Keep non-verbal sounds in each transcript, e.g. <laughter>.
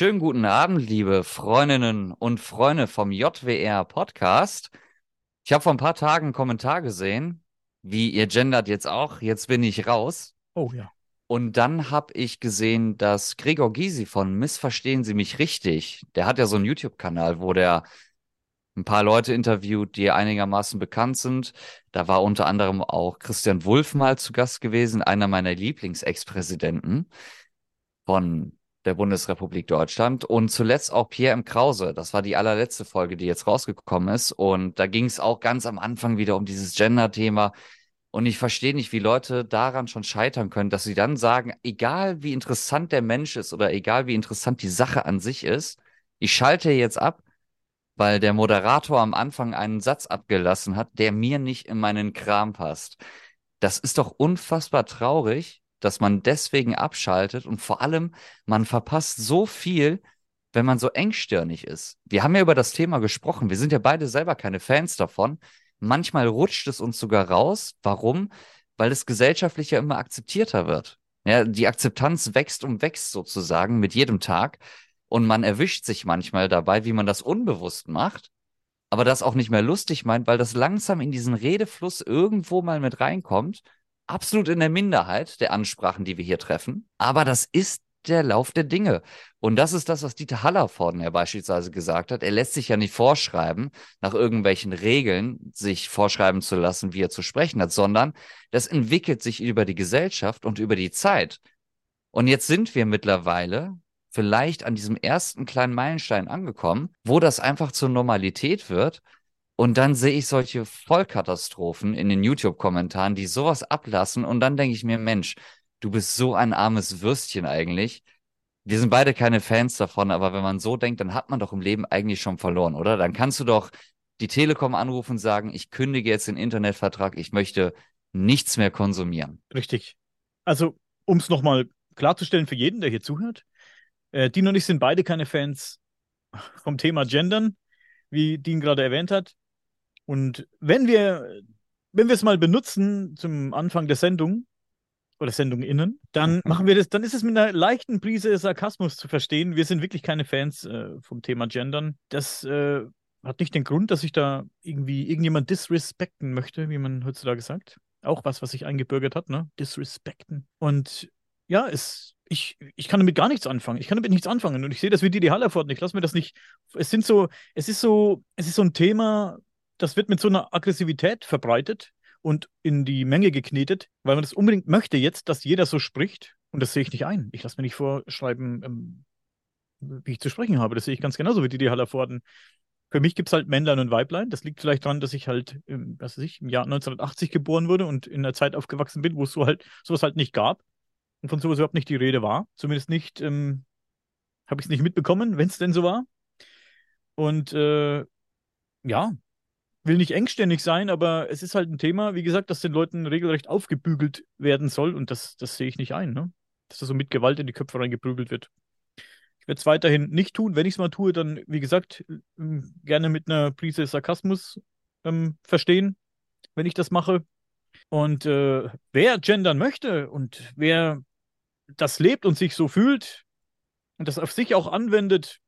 Schönen guten Abend, liebe Freundinnen und Freunde vom JWR Podcast. Ich habe vor ein paar Tagen einen Kommentar gesehen, wie ihr gendert jetzt auch, jetzt bin ich raus. Oh ja. Und dann habe ich gesehen, dass Gregor Gysi von Missverstehen Sie mich richtig, der hat ja so einen YouTube-Kanal, wo der ein paar Leute interviewt, die einigermaßen bekannt sind. Da war unter anderem auch Christian Wulff mal zu Gast gewesen, einer meiner Lieblings-Ex-Präsidenten von der Bundesrepublik Deutschland und zuletzt auch Pierre M. Krause. Das war die allerletzte Folge, die jetzt rausgekommen ist. Und da ging es auch ganz am Anfang wieder um dieses Gender-Thema. Und ich verstehe nicht, wie Leute daran schon scheitern können, dass sie dann sagen, egal wie interessant der Mensch ist oder egal wie interessant die Sache an sich ist, ich schalte jetzt ab, weil der Moderator am Anfang einen Satz abgelassen hat, der mir nicht in meinen Kram passt. Das ist doch unfassbar traurig, dass man deswegen abschaltet und vor allem, man verpasst so viel, wenn man so engstirnig ist. Wir haben ja über das Thema gesprochen. Wir sind ja beide selber keine Fans davon. Manchmal rutscht es uns sogar raus. Warum? Weil es gesellschaftlich ja immer akzeptierter wird. Ja, die Akzeptanz wächst und wächst sozusagen mit jedem Tag. Und man erwischt sich manchmal dabei, wie man das unbewusst macht, aber das auch nicht mehr lustig meint, weil das langsam in diesen Redefluss irgendwo mal mit reinkommt. Absolut in der Minderheit der Ansprachen, die wir hier treffen. Aber das ist der Lauf der Dinge. Und das ist das, was Dieter Hallervorden ja beispielsweise gesagt hat. Er lässt sich ja nicht vorschreiben, nach irgendwelchen Regeln sich vorschreiben zu lassen, wie er zu sprechen hat, sondern das entwickelt sich über die Gesellschaft und über die Zeit. Und jetzt sind wir mittlerweile vielleicht an diesem ersten kleinen Meilenstein angekommen, wo das einfach zur Normalität wird. Und dann sehe ich solche Vollkatastrophen in den YouTube-Kommentaren, die sowas ablassen. Und dann denke ich mir, Mensch, du bist so ein armes Würstchen eigentlich. Wir sind beide keine Fans davon, aber wenn man so denkt, dann hat man doch im Leben eigentlich schon verloren, oder? Dann kannst du doch die Telekom anrufen und sagen, ich kündige jetzt den Internetvertrag, ich möchte nichts mehr konsumieren. Richtig. Also, um es nochmal klarzustellen für jeden, der hier zuhört, äh, Dean und ich sind beide keine Fans vom Thema Gendern, wie Dean gerade erwähnt hat. Und wenn wir, wenn wir es mal benutzen zum Anfang der Sendung oder Sendung innen, dann mhm. machen wir das, dann ist es mit einer leichten Prise Sarkasmus zu verstehen. Wir sind wirklich keine Fans äh, vom Thema Gendern. Das äh, hat nicht den Grund, dass ich da irgendwie irgendjemand disrespekten möchte, wie man heutzutage sagt. Auch was, was sich eingebürgert hat, ne? Disrespekten. Und ja, es ich, ich kann damit gar nichts anfangen. Ich kann damit nichts anfangen. Und ich sehe das wie Didi Hallerford. Ich lasse mir das nicht. Es sind so, es ist so, es ist so ein Thema, das wird mit so einer Aggressivität verbreitet und in die Menge geknetet, weil man das unbedingt möchte jetzt, dass jeder so spricht. Und das sehe ich nicht ein. Ich lasse mir nicht vorschreiben, ähm, wie ich zu sprechen habe. Das sehe ich ganz genauso wie Didi Hallervorden. Für mich gibt es halt Männlein und Weiblein. Das liegt vielleicht daran, dass ich halt, im, was weiß ich, im Jahr 1980 geboren wurde und in einer Zeit aufgewachsen bin, wo es so halt, sowas halt nicht gab und von sowas überhaupt nicht die Rede war. Zumindest nicht, ähm, habe ich es nicht mitbekommen, wenn es denn so war. Und äh, ja, will nicht engständig sein, aber es ist halt ein Thema, wie gesagt, dass den Leuten regelrecht aufgebügelt werden soll und das, das sehe ich nicht ein, ne? Dass das so mit Gewalt in die Köpfe reingeprügelt wird. Ich werde es weiterhin nicht tun. Wenn ich es mal tue, dann, wie gesagt, ähm, gerne mit einer Prise Sarkasmus ähm, verstehen, wenn ich das mache. Und äh, wer gendern möchte und wer das lebt und sich so fühlt und das auf sich auch anwendet,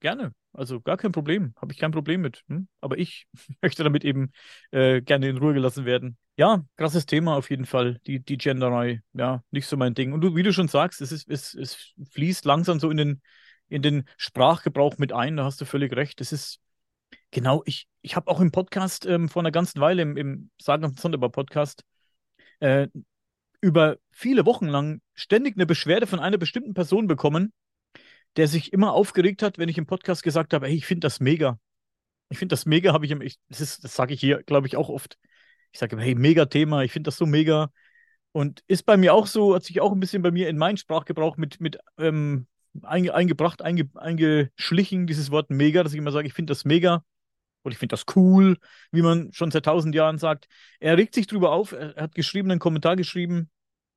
gerne. Also gar kein Problem. Habe ich kein Problem mit. Hm? Aber ich <laughs> möchte damit eben äh, gerne in Ruhe gelassen werden. Ja, krasses Thema auf jeden Fall. Die, die Genderei. Ja, nicht so mein Ding. Und du, wie du schon sagst, es, ist, es, es fließt langsam so in den, in den Sprachgebrauch mit ein. Da hast du völlig recht. Das ist genau, ich, ich habe auch im Podcast ähm, vor einer ganzen Weile, im, im Sagen und Sonderbar Podcast, äh, über viele Wochen lang ständig eine Beschwerde von einer bestimmten Person bekommen, der sich immer aufgeregt hat, wenn ich im Podcast gesagt habe, hey, ich finde das mega. Ich finde das mega, habe ich, ich das, das sage ich hier, glaube ich, auch oft. Ich sage, hey, mega Thema, ich finde das so mega. Und ist bei mir auch so, hat sich auch ein bisschen bei mir in meinen Sprachgebrauch mit, mit ähm, einge, eingebracht, einge, eingeschlichen, dieses Wort mega, dass ich immer sage, ich finde das mega oder ich finde das cool, wie man schon seit tausend Jahren sagt. Er regt sich darüber auf, er hat geschrieben, einen Kommentar geschrieben,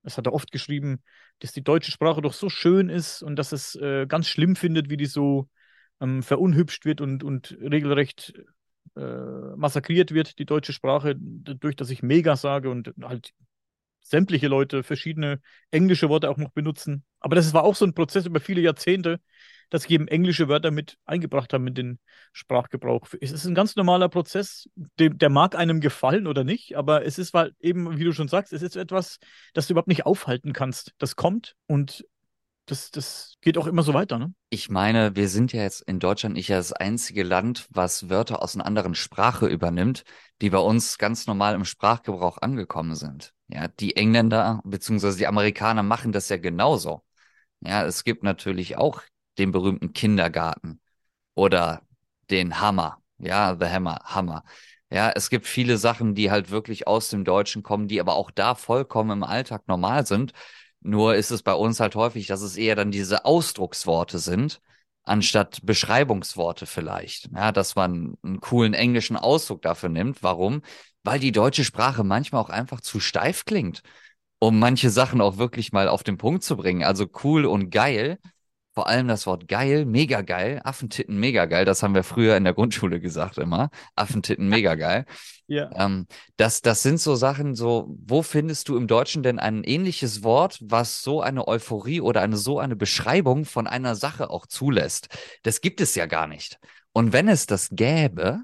das hat er oft geschrieben, dass die deutsche Sprache doch so schön ist und dass es äh, ganz schlimm findet, wie die so ähm, verunhübscht wird und, und regelrecht äh, massakriert wird, die deutsche Sprache, dadurch, dass ich mega sage und halt sämtliche Leute verschiedene englische Worte auch noch benutzen. Aber das war auch so ein Prozess über viele Jahrzehnte, dass sie eben englische Wörter mit eingebracht haben in den Sprachgebrauch. Es ist ein ganz normaler Prozess, der, der mag einem gefallen oder nicht, aber es ist halt eben, wie du schon sagst, es ist etwas, das du überhaupt nicht aufhalten kannst. Das kommt und das, das geht auch immer so weiter, ne? Ich meine, wir sind ja jetzt in Deutschland nicht das einzige Land, was Wörter aus einer anderen Sprache übernimmt, die bei uns ganz normal im Sprachgebrauch angekommen sind. Ja, die Engländer bzw. die Amerikaner machen das ja genauso. Ja, es gibt natürlich auch den berühmten Kindergarten oder den Hammer. Ja, The Hammer, Hammer. Ja, es gibt viele Sachen, die halt wirklich aus dem Deutschen kommen, die aber auch da vollkommen im Alltag normal sind. Nur ist es bei uns halt häufig, dass es eher dann diese Ausdrucksworte sind, anstatt Beschreibungsworte vielleicht. Ja, dass man einen coolen englischen Ausdruck dafür nimmt. Warum? Weil die deutsche Sprache manchmal auch einfach zu steif klingt, um manche Sachen auch wirklich mal auf den Punkt zu bringen. Also cool und geil vor allem das Wort geil, mega geil, Affentitten mega geil, das haben wir früher in der Grundschule gesagt immer. Affentitten mega geil. Ja. Ähm, das, das sind so Sachen, so, wo findest du im Deutschen denn ein ähnliches Wort, was so eine Euphorie oder eine so eine Beschreibung von einer Sache auch zulässt? Das gibt es ja gar nicht. Und wenn es das gäbe,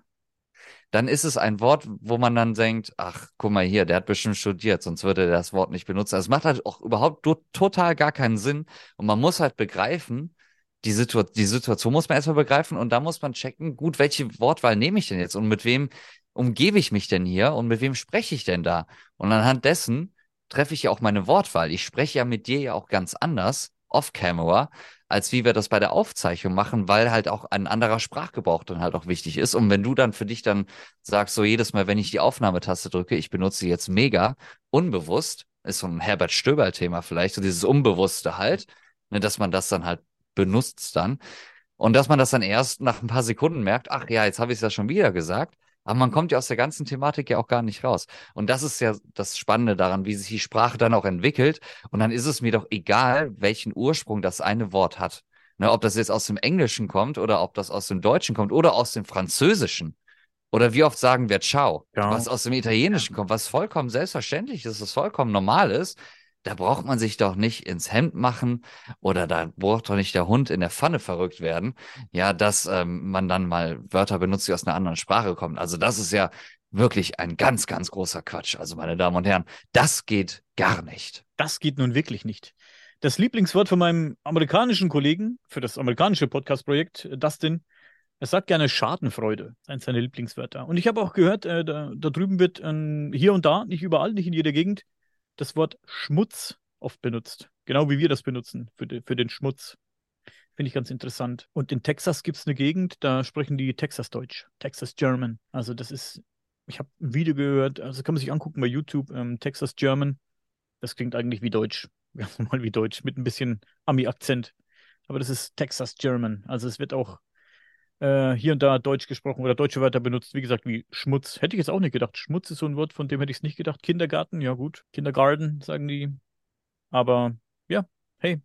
dann ist es ein Wort, wo man dann denkt, ach, guck mal hier, der hat bestimmt studiert, sonst würde er das Wort nicht benutzen. Also es macht halt auch überhaupt total gar keinen Sinn. Und man muss halt begreifen, die, Situ die Situation muss man erstmal begreifen und da muss man checken, gut, welche Wortwahl nehme ich denn jetzt und mit wem umgebe ich mich denn hier und mit wem spreche ich denn da? Und anhand dessen treffe ich ja auch meine Wortwahl. Ich spreche ja mit dir ja auch ganz anders, off-camera, als wie wir das bei der Aufzeichnung machen, weil halt auch ein anderer Sprachgebrauch dann halt auch wichtig ist. Und wenn du dann für dich dann sagst, so jedes Mal, wenn ich die Aufnahmetaste drücke, ich benutze jetzt mega unbewusst, ist so ein Herbert Stöber-Thema vielleicht, so dieses Unbewusste halt, ne, dass man das dann halt benutzt dann. Und dass man das dann erst nach ein paar Sekunden merkt, ach ja, jetzt habe ich es ja schon wieder gesagt. Aber man kommt ja aus der ganzen Thematik ja auch gar nicht raus. Und das ist ja das Spannende daran, wie sich die Sprache dann auch entwickelt. Und dann ist es mir doch egal, welchen Ursprung das eine Wort hat. Ne, ob das jetzt aus dem Englischen kommt oder ob das aus dem Deutschen kommt oder aus dem Französischen. Oder wie oft sagen wir Ciao, ja. was aus dem Italienischen kommt, was vollkommen selbstverständlich ist, was vollkommen normal ist da braucht man sich doch nicht ins Hemd machen oder da braucht doch nicht der Hund in der Pfanne verrückt werden, ja, dass ähm, man dann mal Wörter benutzt, die aus einer anderen Sprache kommen. Also das ist ja wirklich ein ganz, ganz großer Quatsch. Also meine Damen und Herren, das geht gar nicht. Das geht nun wirklich nicht. Das Lieblingswort von meinem amerikanischen Kollegen für das amerikanische Podcast-Projekt, Dustin, er sagt gerne Schadenfreude, eins seiner Lieblingswörter. Und ich habe auch gehört, äh, da, da, drüben wird äh, hier und da, nicht überall, nicht in jeder Gegend, das Wort Schmutz oft benutzt. Genau wie wir das benutzen für, de, für den Schmutz. Finde ich ganz interessant. Und in Texas gibt es eine Gegend, da sprechen die Texas-Deutsch, Texas German. Also das ist, ich habe ein Video gehört, also kann man sich angucken bei YouTube, ähm, Texas German. Das klingt eigentlich wie Deutsch, <laughs> ganz normal wie Deutsch, mit ein bisschen Ami-Akzent. Aber das ist Texas German. Also es wird auch äh, hier und da Deutsch gesprochen oder deutsche Wörter benutzt. Wie gesagt, wie Schmutz. Hätte ich jetzt auch nicht gedacht. Schmutz ist so ein Wort, von dem hätte ich es nicht gedacht. Kindergarten, ja gut. Kindergarten, sagen die. Aber ja, hey.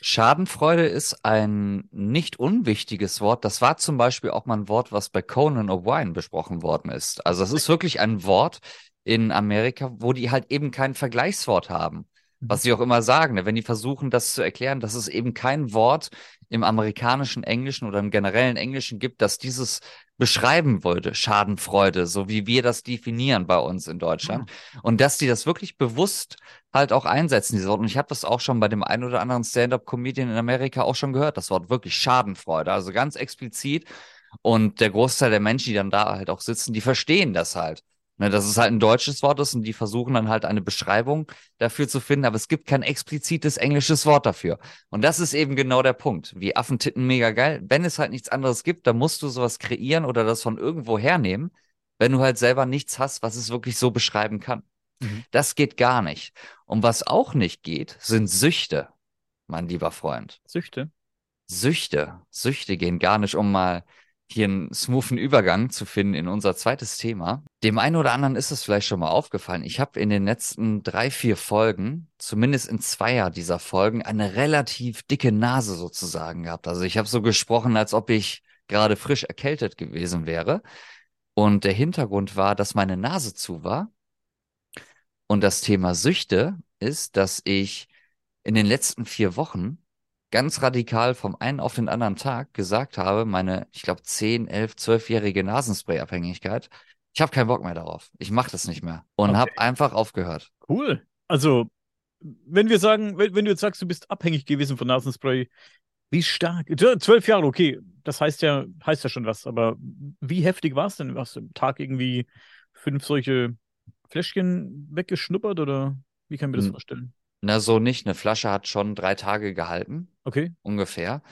Schadenfreude ist ein nicht unwichtiges Wort. Das war zum Beispiel auch mal ein Wort, was bei Conan O'Brien besprochen worden ist. Also es ist wirklich ein Wort in Amerika, wo die halt eben kein Vergleichswort haben. Was sie auch immer sagen, ne? wenn die versuchen, das zu erklären, dass es eben kein Wort im amerikanischen Englischen oder im generellen Englischen gibt, das dieses beschreiben wollte, Schadenfreude, so wie wir das definieren bei uns in Deutschland. Mhm. Und dass die das wirklich bewusst halt auch einsetzen, diese Worte. Und ich habe das auch schon bei dem einen oder anderen Stand-up-Comedian in Amerika auch schon gehört, das Wort wirklich Schadenfreude, also ganz explizit. Und der Großteil der Menschen, die dann da halt auch sitzen, die verstehen das halt. Ne, dass es halt ein deutsches Wort ist und die versuchen dann halt eine Beschreibung dafür zu finden, aber es gibt kein explizites englisches Wort dafür. Und das ist eben genau der Punkt. Wie Affentitten mega geil. Wenn es halt nichts anderes gibt, dann musst du sowas kreieren oder das von irgendwo hernehmen, wenn du halt selber nichts hast, was es wirklich so beschreiben kann. Mhm. Das geht gar nicht. Und was auch nicht geht, sind Süchte, mein lieber Freund. Süchte? Süchte. Süchte gehen gar nicht, um mal hier einen smoothen Übergang zu finden in unser zweites Thema. Dem einen oder anderen ist es vielleicht schon mal aufgefallen. Ich habe in den letzten drei, vier Folgen, zumindest in zweier dieser Folgen, eine relativ dicke Nase sozusagen gehabt. Also ich habe so gesprochen, als ob ich gerade frisch erkältet gewesen wäre. Und der Hintergrund war, dass meine Nase zu war. Und das Thema Süchte ist, dass ich in den letzten vier Wochen ganz radikal vom einen auf den anderen Tag gesagt habe, meine, ich glaube, 10, 11, 12-jährige Nasenspray-Abhängigkeit, ich habe keinen Bock mehr darauf. Ich mache das nicht mehr. Und Okay. habe einfach aufgehört. Cool. Also, wenn wir sagen, wenn, wenn du jetzt sagst, du bist abhängig gewesen von Nasenspray, wie stark? Zwölf Jahre, okay. Das heißt ja, heißt ja schon was, aber wie heftig war es denn? Hast du am Tag irgendwie fünf solche Fläschchen weggeschnuppert oder wie kann ich mir das Hm. vorstellen? Na, so nicht. Eine Flasche hat schon drei Tage gehalten, Okay. ungefähr.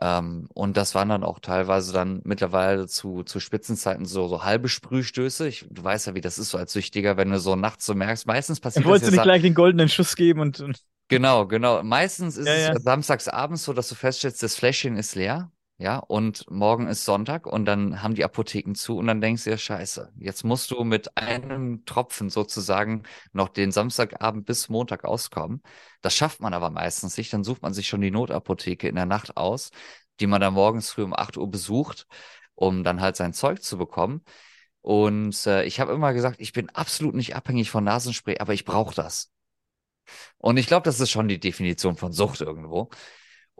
Ähm, und das waren dann auch teilweise dann mittlerweile zu, zu Spitzenzeiten so, so halbe Sprühstöße. Ich, du weißt ja, wie das ist so als Süchtiger, wenn du so nachts so merkst. Meistens passiert das wollte ja nicht gleich den goldenen Schuss geben und, und Genau, genau. Meistens ist Ja, es ja samstags abends so, dass du feststellst, das Fläschchen ist leer. Ja, und morgen ist Sonntag und dann haben die Apotheken zu und dann denkst du dir, scheiße, jetzt musst du mit einem Tropfen sozusagen noch den Samstagabend bis Montag auskommen. Das schafft man aber meistens nicht. Dann sucht man sich schon die Notapotheke in der Nacht aus, die man dann morgens früh um 8 Uhr besucht, um dann halt sein Zeug zu bekommen. Und äh, ich habe immer gesagt, ich bin absolut nicht abhängig von Nasenspray, aber ich brauche das. Und ich glaube, das ist schon die Definition von Sucht irgendwo.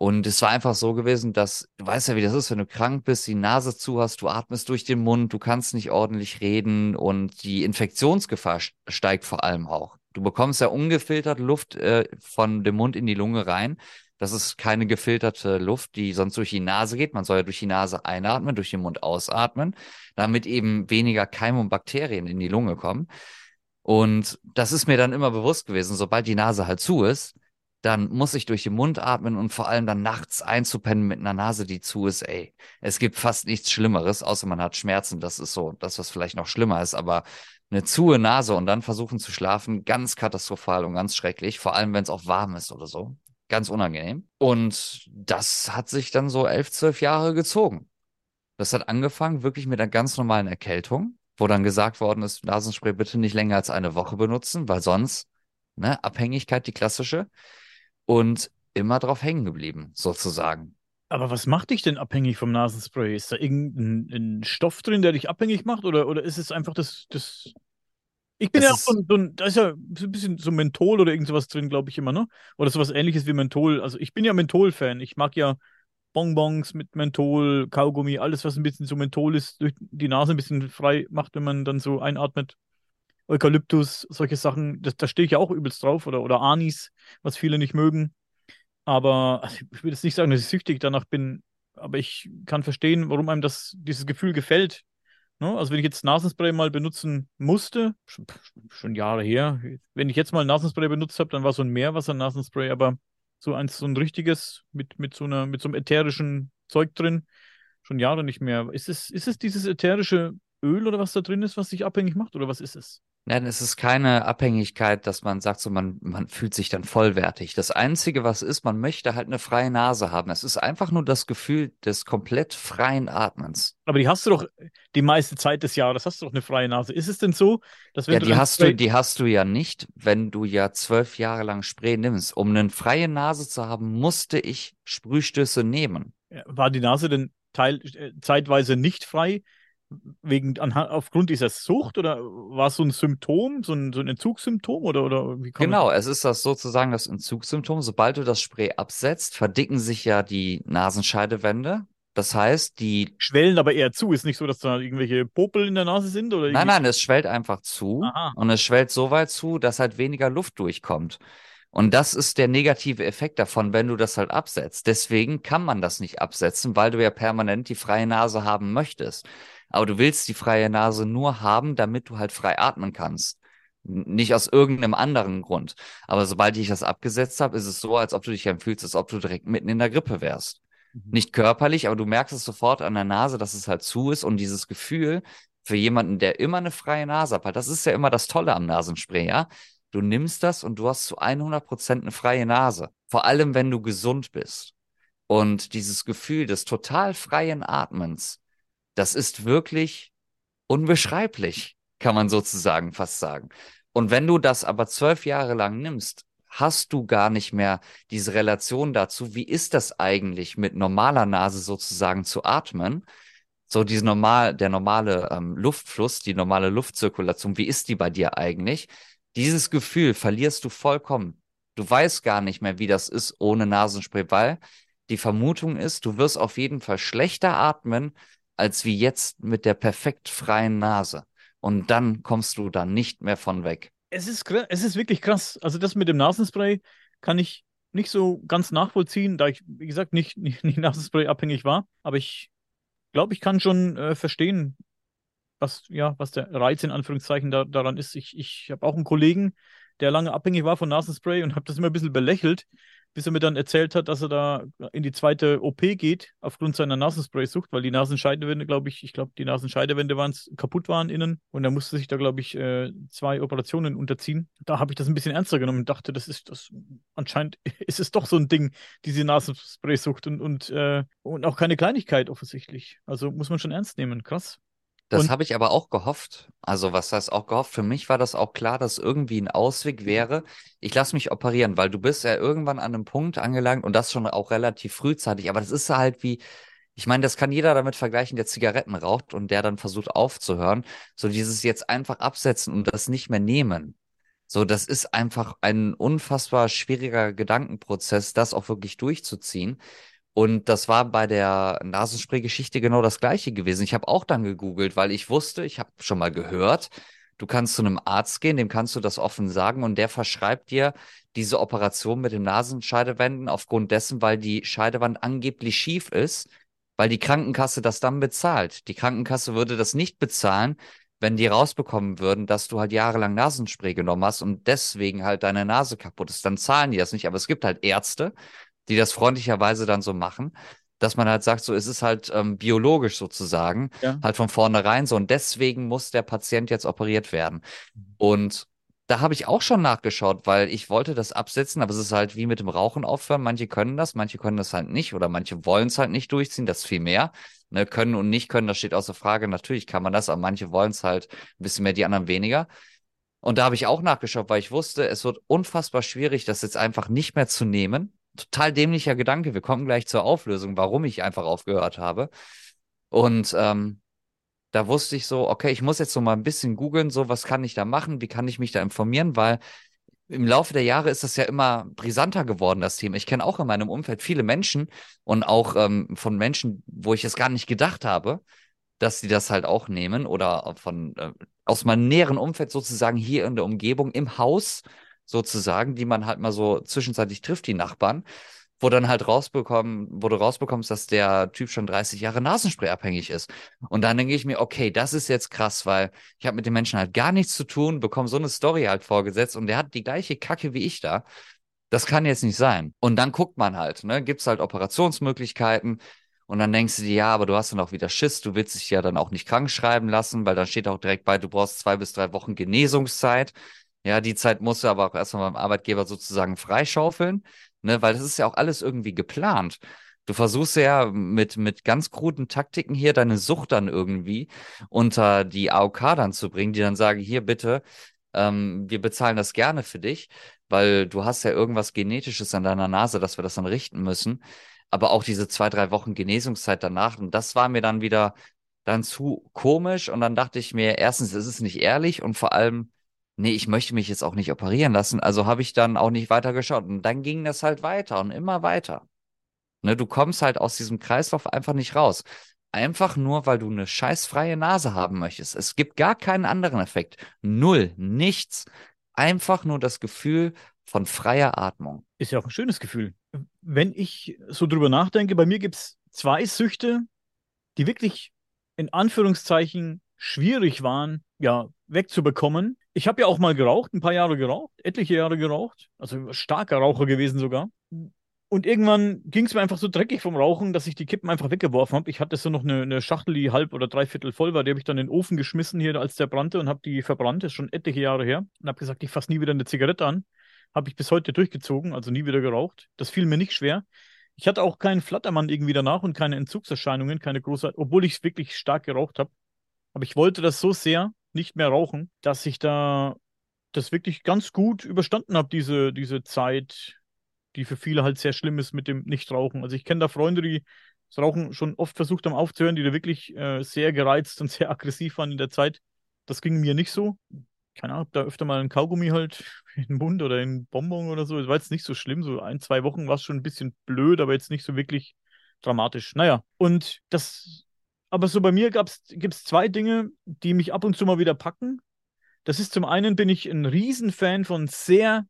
Und es war einfach so gewesen, dass du weißt ja, wie das ist, wenn du krank bist, die Nase zu hast, du atmest durch den Mund, du kannst nicht ordentlich reden und die Infektionsgefahr st- steigt vor allem auch. Du bekommst ja ungefiltert Luft äh, von dem Mund in die Lunge rein. Das ist keine gefilterte Luft, die sonst durch die Nase geht. Man soll ja durch die Nase einatmen, durch den Mund ausatmen, damit eben weniger Keime und Bakterien in die Lunge kommen. Und das ist mir dann immer bewusst gewesen, sobald die Nase halt zu ist, dann muss ich durch den Mund atmen und vor allem dann nachts einzupennen mit einer Nase, die zu ist, ey. Es gibt fast nichts Schlimmeres, außer man hat Schmerzen. Das ist so das, was vielleicht noch schlimmer ist, aber eine zuhe Nase und dann versuchen zu schlafen, ganz katastrophal und ganz schrecklich, vor allem wenn es auch warm ist oder so. Ganz unangenehm. Und das hat sich dann so elf, zwölf Jahre gezogen. Das hat angefangen wirklich mit einer ganz normalen Erkältung, wo dann gesagt worden ist, Nasenspray bitte nicht länger als eine Woche benutzen, weil sonst, ne, Abhängigkeit, die klassische. Und immer drauf hängen geblieben, sozusagen. Aber was macht dich denn abhängig vom Nasenspray? Ist da irgendein ein Stoff drin, der dich abhängig macht? Oder, oder ist es einfach das, das. Ich bin Es ja auch so ein, so ein, da ist ja so ein bisschen so Menthol oder irgend sowas drin, glaube ich immer, ne? Oder sowas ähnliches wie Menthol. Also ich bin ja Menthol-Fan. Ich mag ja Bonbons mit Menthol, Kaugummi, alles, was ein bisschen so Menthol ist, durch die Nase ein bisschen frei macht, wenn man dann so einatmet. Eukalyptus, solche Sachen, das, da stehe ich ja auch übelst drauf. Oder, oder Anis, was viele nicht mögen. Aber also ich will jetzt nicht sagen, dass ich süchtig danach bin, aber ich kann verstehen, warum einem das, dieses Gefühl gefällt. Ne? Also wenn ich jetzt Nasenspray mal benutzen musste, schon, schon Jahre her, wenn ich jetzt mal Nasenspray benutzt habe, dann war so ein Meerwasser-Nasenspray, aber so eins, so ein richtiges mit, mit so einer, mit so einem ätherischen Zeug drin, schon Jahre nicht mehr. Ist es, ist es dieses ätherische Öl oder was da drin ist, was dich abhängig macht, oder was ist es? Nein, es ist keine Abhängigkeit, dass man sagt, so man, man fühlt sich dann vollwertig. Das Einzige, was ist, man möchte halt eine freie Nase haben. Es ist einfach nur das Gefühl des komplett freien Atmens. Aber die hast du doch die meiste Zeit des Jahres, hast du doch eine freie Nase. Ist es denn so, dass wenn Ja, du die hast du, Spray- die hast du ja nicht, wenn du ja zwölf Jahre lang Spray nimmst. Um eine freie Nase zu haben, musste ich Sprühstöße nehmen. War die Nase denn teil, äh, zeitweise nicht frei wegen anha- aufgrund dieser Sucht oder war es so ein Symptom, so ein, so ein Entzugssymptom oder, oder wie kann man Genau, es ist das sozusagen das Entzugssymptom. Sobald du das Spray absetzt, verdicken sich ja die Nasenscheidewände. Das heißt, die schwellen aber eher zu? Ist nicht so, dass da irgendwelche Popel in der Nase sind oder Nein, nein, es schwellt einfach zu Aha. und es schwellt so weit zu, dass halt weniger Luft durchkommt. Und das ist der negative Effekt davon, wenn du das halt absetzt. Deswegen kann man das nicht absetzen, weil du ja permanent die freie Nase haben möchtest. Aber du willst die freie Nase nur haben, damit du halt frei atmen kannst. Nicht aus irgendeinem anderen Grund. Aber sobald ich das abgesetzt habe, ist es so, als ob du dich dann fühlst, als ob du direkt mitten in der Grippe wärst Mhm. nicht körperlich, aber du merkst es sofort an der Nase, dass es halt zu ist und dieses Gefühl für jemanden, der immer eine freie Nase hat, das ist ja immer das Tolle am Nasenspray, ja. Du nimmst das und du hast zu 100 Prozent eine freie Nase. Vor allem, wenn du gesund bist. Und dieses Gefühl des total freien Atmens, das ist wirklich unbeschreiblich, kann man sozusagen fast sagen. Und wenn du das aber zwölf Jahre lang nimmst, hast du gar nicht mehr diese Relation dazu, wie ist das eigentlich mit normaler Nase sozusagen zu atmen? So diese normal, der normale ähm, Luftfluss, die normale Luftzirkulation, wie ist die bei dir eigentlich? Dieses Gefühl verlierst du vollkommen. Du weißt gar nicht mehr, wie das ist ohne Nasenspray, weil die Vermutung ist, du wirst auf jeden Fall schlechter atmen, als wie jetzt mit der perfekt freien Nase. Und dann kommst du da nicht mehr von weg. Es ist, es ist wirklich krass. Also das mit dem Nasenspray kann ich nicht so ganz nachvollziehen, da ich, wie gesagt, nicht, <laughs> nicht, nicht Nasenspray abhängig war. Aber ich glaube, ich kann schon äh, verstehen, was, ja, was der Reiz in Anführungszeichen da, daran ist. Ich, ich habe auch einen Kollegen, der lange abhängig war von Nasenspray und habe das immer ein bisschen belächelt, bis er mir dann erzählt hat, dass er da in die zweite OP geht, aufgrund seiner Nasenspray-Sucht, weil die Nasenscheidewände, glaube ich, ich glaube, die Nasenscheidewände waren kaputt waren innen und er musste sich da, glaube ich, äh, zwei Operationen unterziehen. Da habe ich das ein bisschen ernster genommen und dachte, das ist das, anscheinend <laughs> ist es doch so ein Ding, diese Nasenspray-Sucht und, und, äh, und auch keine Kleinigkeit offensichtlich. Also muss man schon ernst nehmen. Krass. Das habe ich aber auch gehofft. Also, was heißt auch gehofft? Für mich war das auch klar, dass irgendwie ein Ausweg wäre. Ich lasse mich operieren, weil du bist ja irgendwann an einem Punkt angelangt und das schon auch relativ frühzeitig. Aber das ist halt wie, ich meine, das kann jeder damit vergleichen, der Zigaretten raucht und der dann versucht aufzuhören. So dieses jetzt einfach absetzen und das nicht mehr nehmen. So, das ist einfach ein unfassbar schwieriger Gedankenprozess, das auch wirklich durchzuziehen. Und das war bei der Nasenspray-Geschichte genau das gleiche gewesen. Ich habe auch dann gegoogelt, weil ich wusste, ich habe schon mal gehört, du kannst zu einem Arzt gehen, dem kannst du das offen sagen und der verschreibt dir diese Operation mit den Nasenscheidewänden aufgrund dessen, weil die Scheidewand angeblich schief ist, weil die Krankenkasse das dann bezahlt. Die Krankenkasse würde das nicht bezahlen, wenn die rausbekommen würden, dass du halt jahrelang Nasenspray genommen hast und deswegen halt deine Nase kaputt ist. Dann zahlen die das nicht. Aber es gibt halt Ärzte, die das freundlicherweise dann so machen, dass man halt sagt, so es ist halt ähm, biologisch sozusagen, ja. halt von vornherein so. Und deswegen muss der Patient jetzt operiert werden. Und da habe ich auch schon nachgeschaut, weil ich wollte das absetzen, aber es ist halt wie mit dem Rauchen aufhören. Manche können das, manche können das halt nicht oder manche wollen es halt nicht durchziehen, das ist viel mehr. Ne, können und nicht können, das steht außer Frage. Natürlich kann man das, aber manche wollen es halt ein bisschen mehr, die anderen weniger. Und da habe ich auch nachgeschaut, weil ich wusste, es wird unfassbar schwierig, das jetzt einfach nicht mehr zu nehmen total dämlicher Gedanke. Wir kommen gleich zur Auflösung, warum ich einfach aufgehört habe. Und ähm, da wusste ich so, okay, ich muss jetzt so mal ein bisschen googeln, so was kann ich da machen, wie kann ich mich da informieren, weil im Laufe der Jahre ist das ja immer brisanter geworden, das Thema. Ich kenne auch in meinem Umfeld viele Menschen und auch ähm, von Menschen, wo ich es gar nicht gedacht habe, dass sie das halt auch nehmen oder von äh, aus meinem näheren Umfeld sozusagen hier in der Umgebung im Haus sozusagen, die man halt mal so zwischenzeitlich trifft, die Nachbarn, wo dann halt rausbekommen, wo du rausbekommst, dass der Typ schon 30 Jahre Nasenspray abhängig ist. Und dann denke ich mir, okay, das ist jetzt krass, weil ich habe mit den Menschen halt gar nichts zu tun, bekomme so eine Story halt vorgesetzt und der hat die gleiche Kacke wie ich da. Das kann jetzt nicht sein. Und dann guckt man halt, ne, gibt's halt Operationsmöglichkeiten. Und dann denkst du dir, ja, aber du hast dann auch wieder Schiss, du willst dich ja dann auch nicht krank schreiben lassen, weil dann steht auch direkt bei, du brauchst zwei bis drei Wochen Genesungszeit. Ja, die Zeit musst du aber auch erstmal beim Arbeitgeber sozusagen freischaufeln, ne, weil das ist ja auch alles irgendwie geplant. Du versuchst ja mit, mit ganz kruden Taktiken hier deine Sucht dann irgendwie unter die AOK dann zu bringen, die dann sagen, hier bitte, ähm, wir bezahlen das gerne für dich, weil du hast ja irgendwas Genetisches an deiner Nase, dass wir das dann richten müssen. Aber auch diese zwei, drei Wochen Genesungszeit danach, und das war mir dann wieder dann zu komisch. Und dann dachte ich mir, erstens, es ist nicht ehrlich und vor allem, nee, ich möchte mich jetzt auch nicht operieren lassen. Also habe ich dann auch nicht weiter geschaut. Und dann ging das halt weiter und immer weiter. Ne, du kommst halt aus diesem Kreislauf einfach nicht raus. Einfach nur, weil du eine scheißfreie Nase haben möchtest. Es gibt gar keinen anderen Effekt. Null, nichts. Einfach nur das Gefühl von freier Atmung. Ist ja auch ein schönes Gefühl. Wenn ich so drüber nachdenke, bei mir gibt es zwei Süchte, die wirklich in Anführungszeichen schwierig waren, ja, wegzubekommen. Ich habe ja auch mal geraucht, ein paar Jahre geraucht, etliche Jahre geraucht, also starker Raucher gewesen sogar. Und irgendwann ging es mir einfach so dreckig vom Rauchen, dass ich die Kippen einfach weggeworfen habe. Ich hatte so noch eine, eine, Schachtel, die halb oder dreiviertel voll war. Die habe ich dann in den Ofen geschmissen hier, als der brannte und habe die verbrannt. Das ist schon etliche Jahre her. Und habe gesagt, ich fasse nie wieder eine Zigarette an. Habe ich bis heute durchgezogen, also nie wieder geraucht. Das fiel mir nicht schwer. Ich hatte auch keinen Flattermann irgendwie danach und keine Entzugserscheinungen, keine große, obwohl ich wirklich stark geraucht habe. Aber ich wollte das so sehr, nicht mehr rauchen, dass ich da das wirklich ganz gut überstanden habe, diese, diese Zeit, die für viele halt sehr schlimm ist mit dem Nichtrauchen. Also ich kenne da Freunde, die das Rauchen schon oft versucht haben aufzuhören, die da wirklich äh, sehr gereizt und <laughs> sehr aggressiv waren in der Zeit. Das ging mir nicht so. keine Ahnung, da öfter mal ein Kaugummi halt <laughs> in den Mund oder in Bonbon oder so. Das war jetzt nicht so schlimm. So ein, zwei Wochen war es schon ein bisschen blöd, aber jetzt nicht so wirklich dramatisch. Naja, und das, aber so bei mir gibt es zwei Dinge, die mich ab und zu mal wieder packen. Das ist zum einen bin ich ein Riesenfan von sehr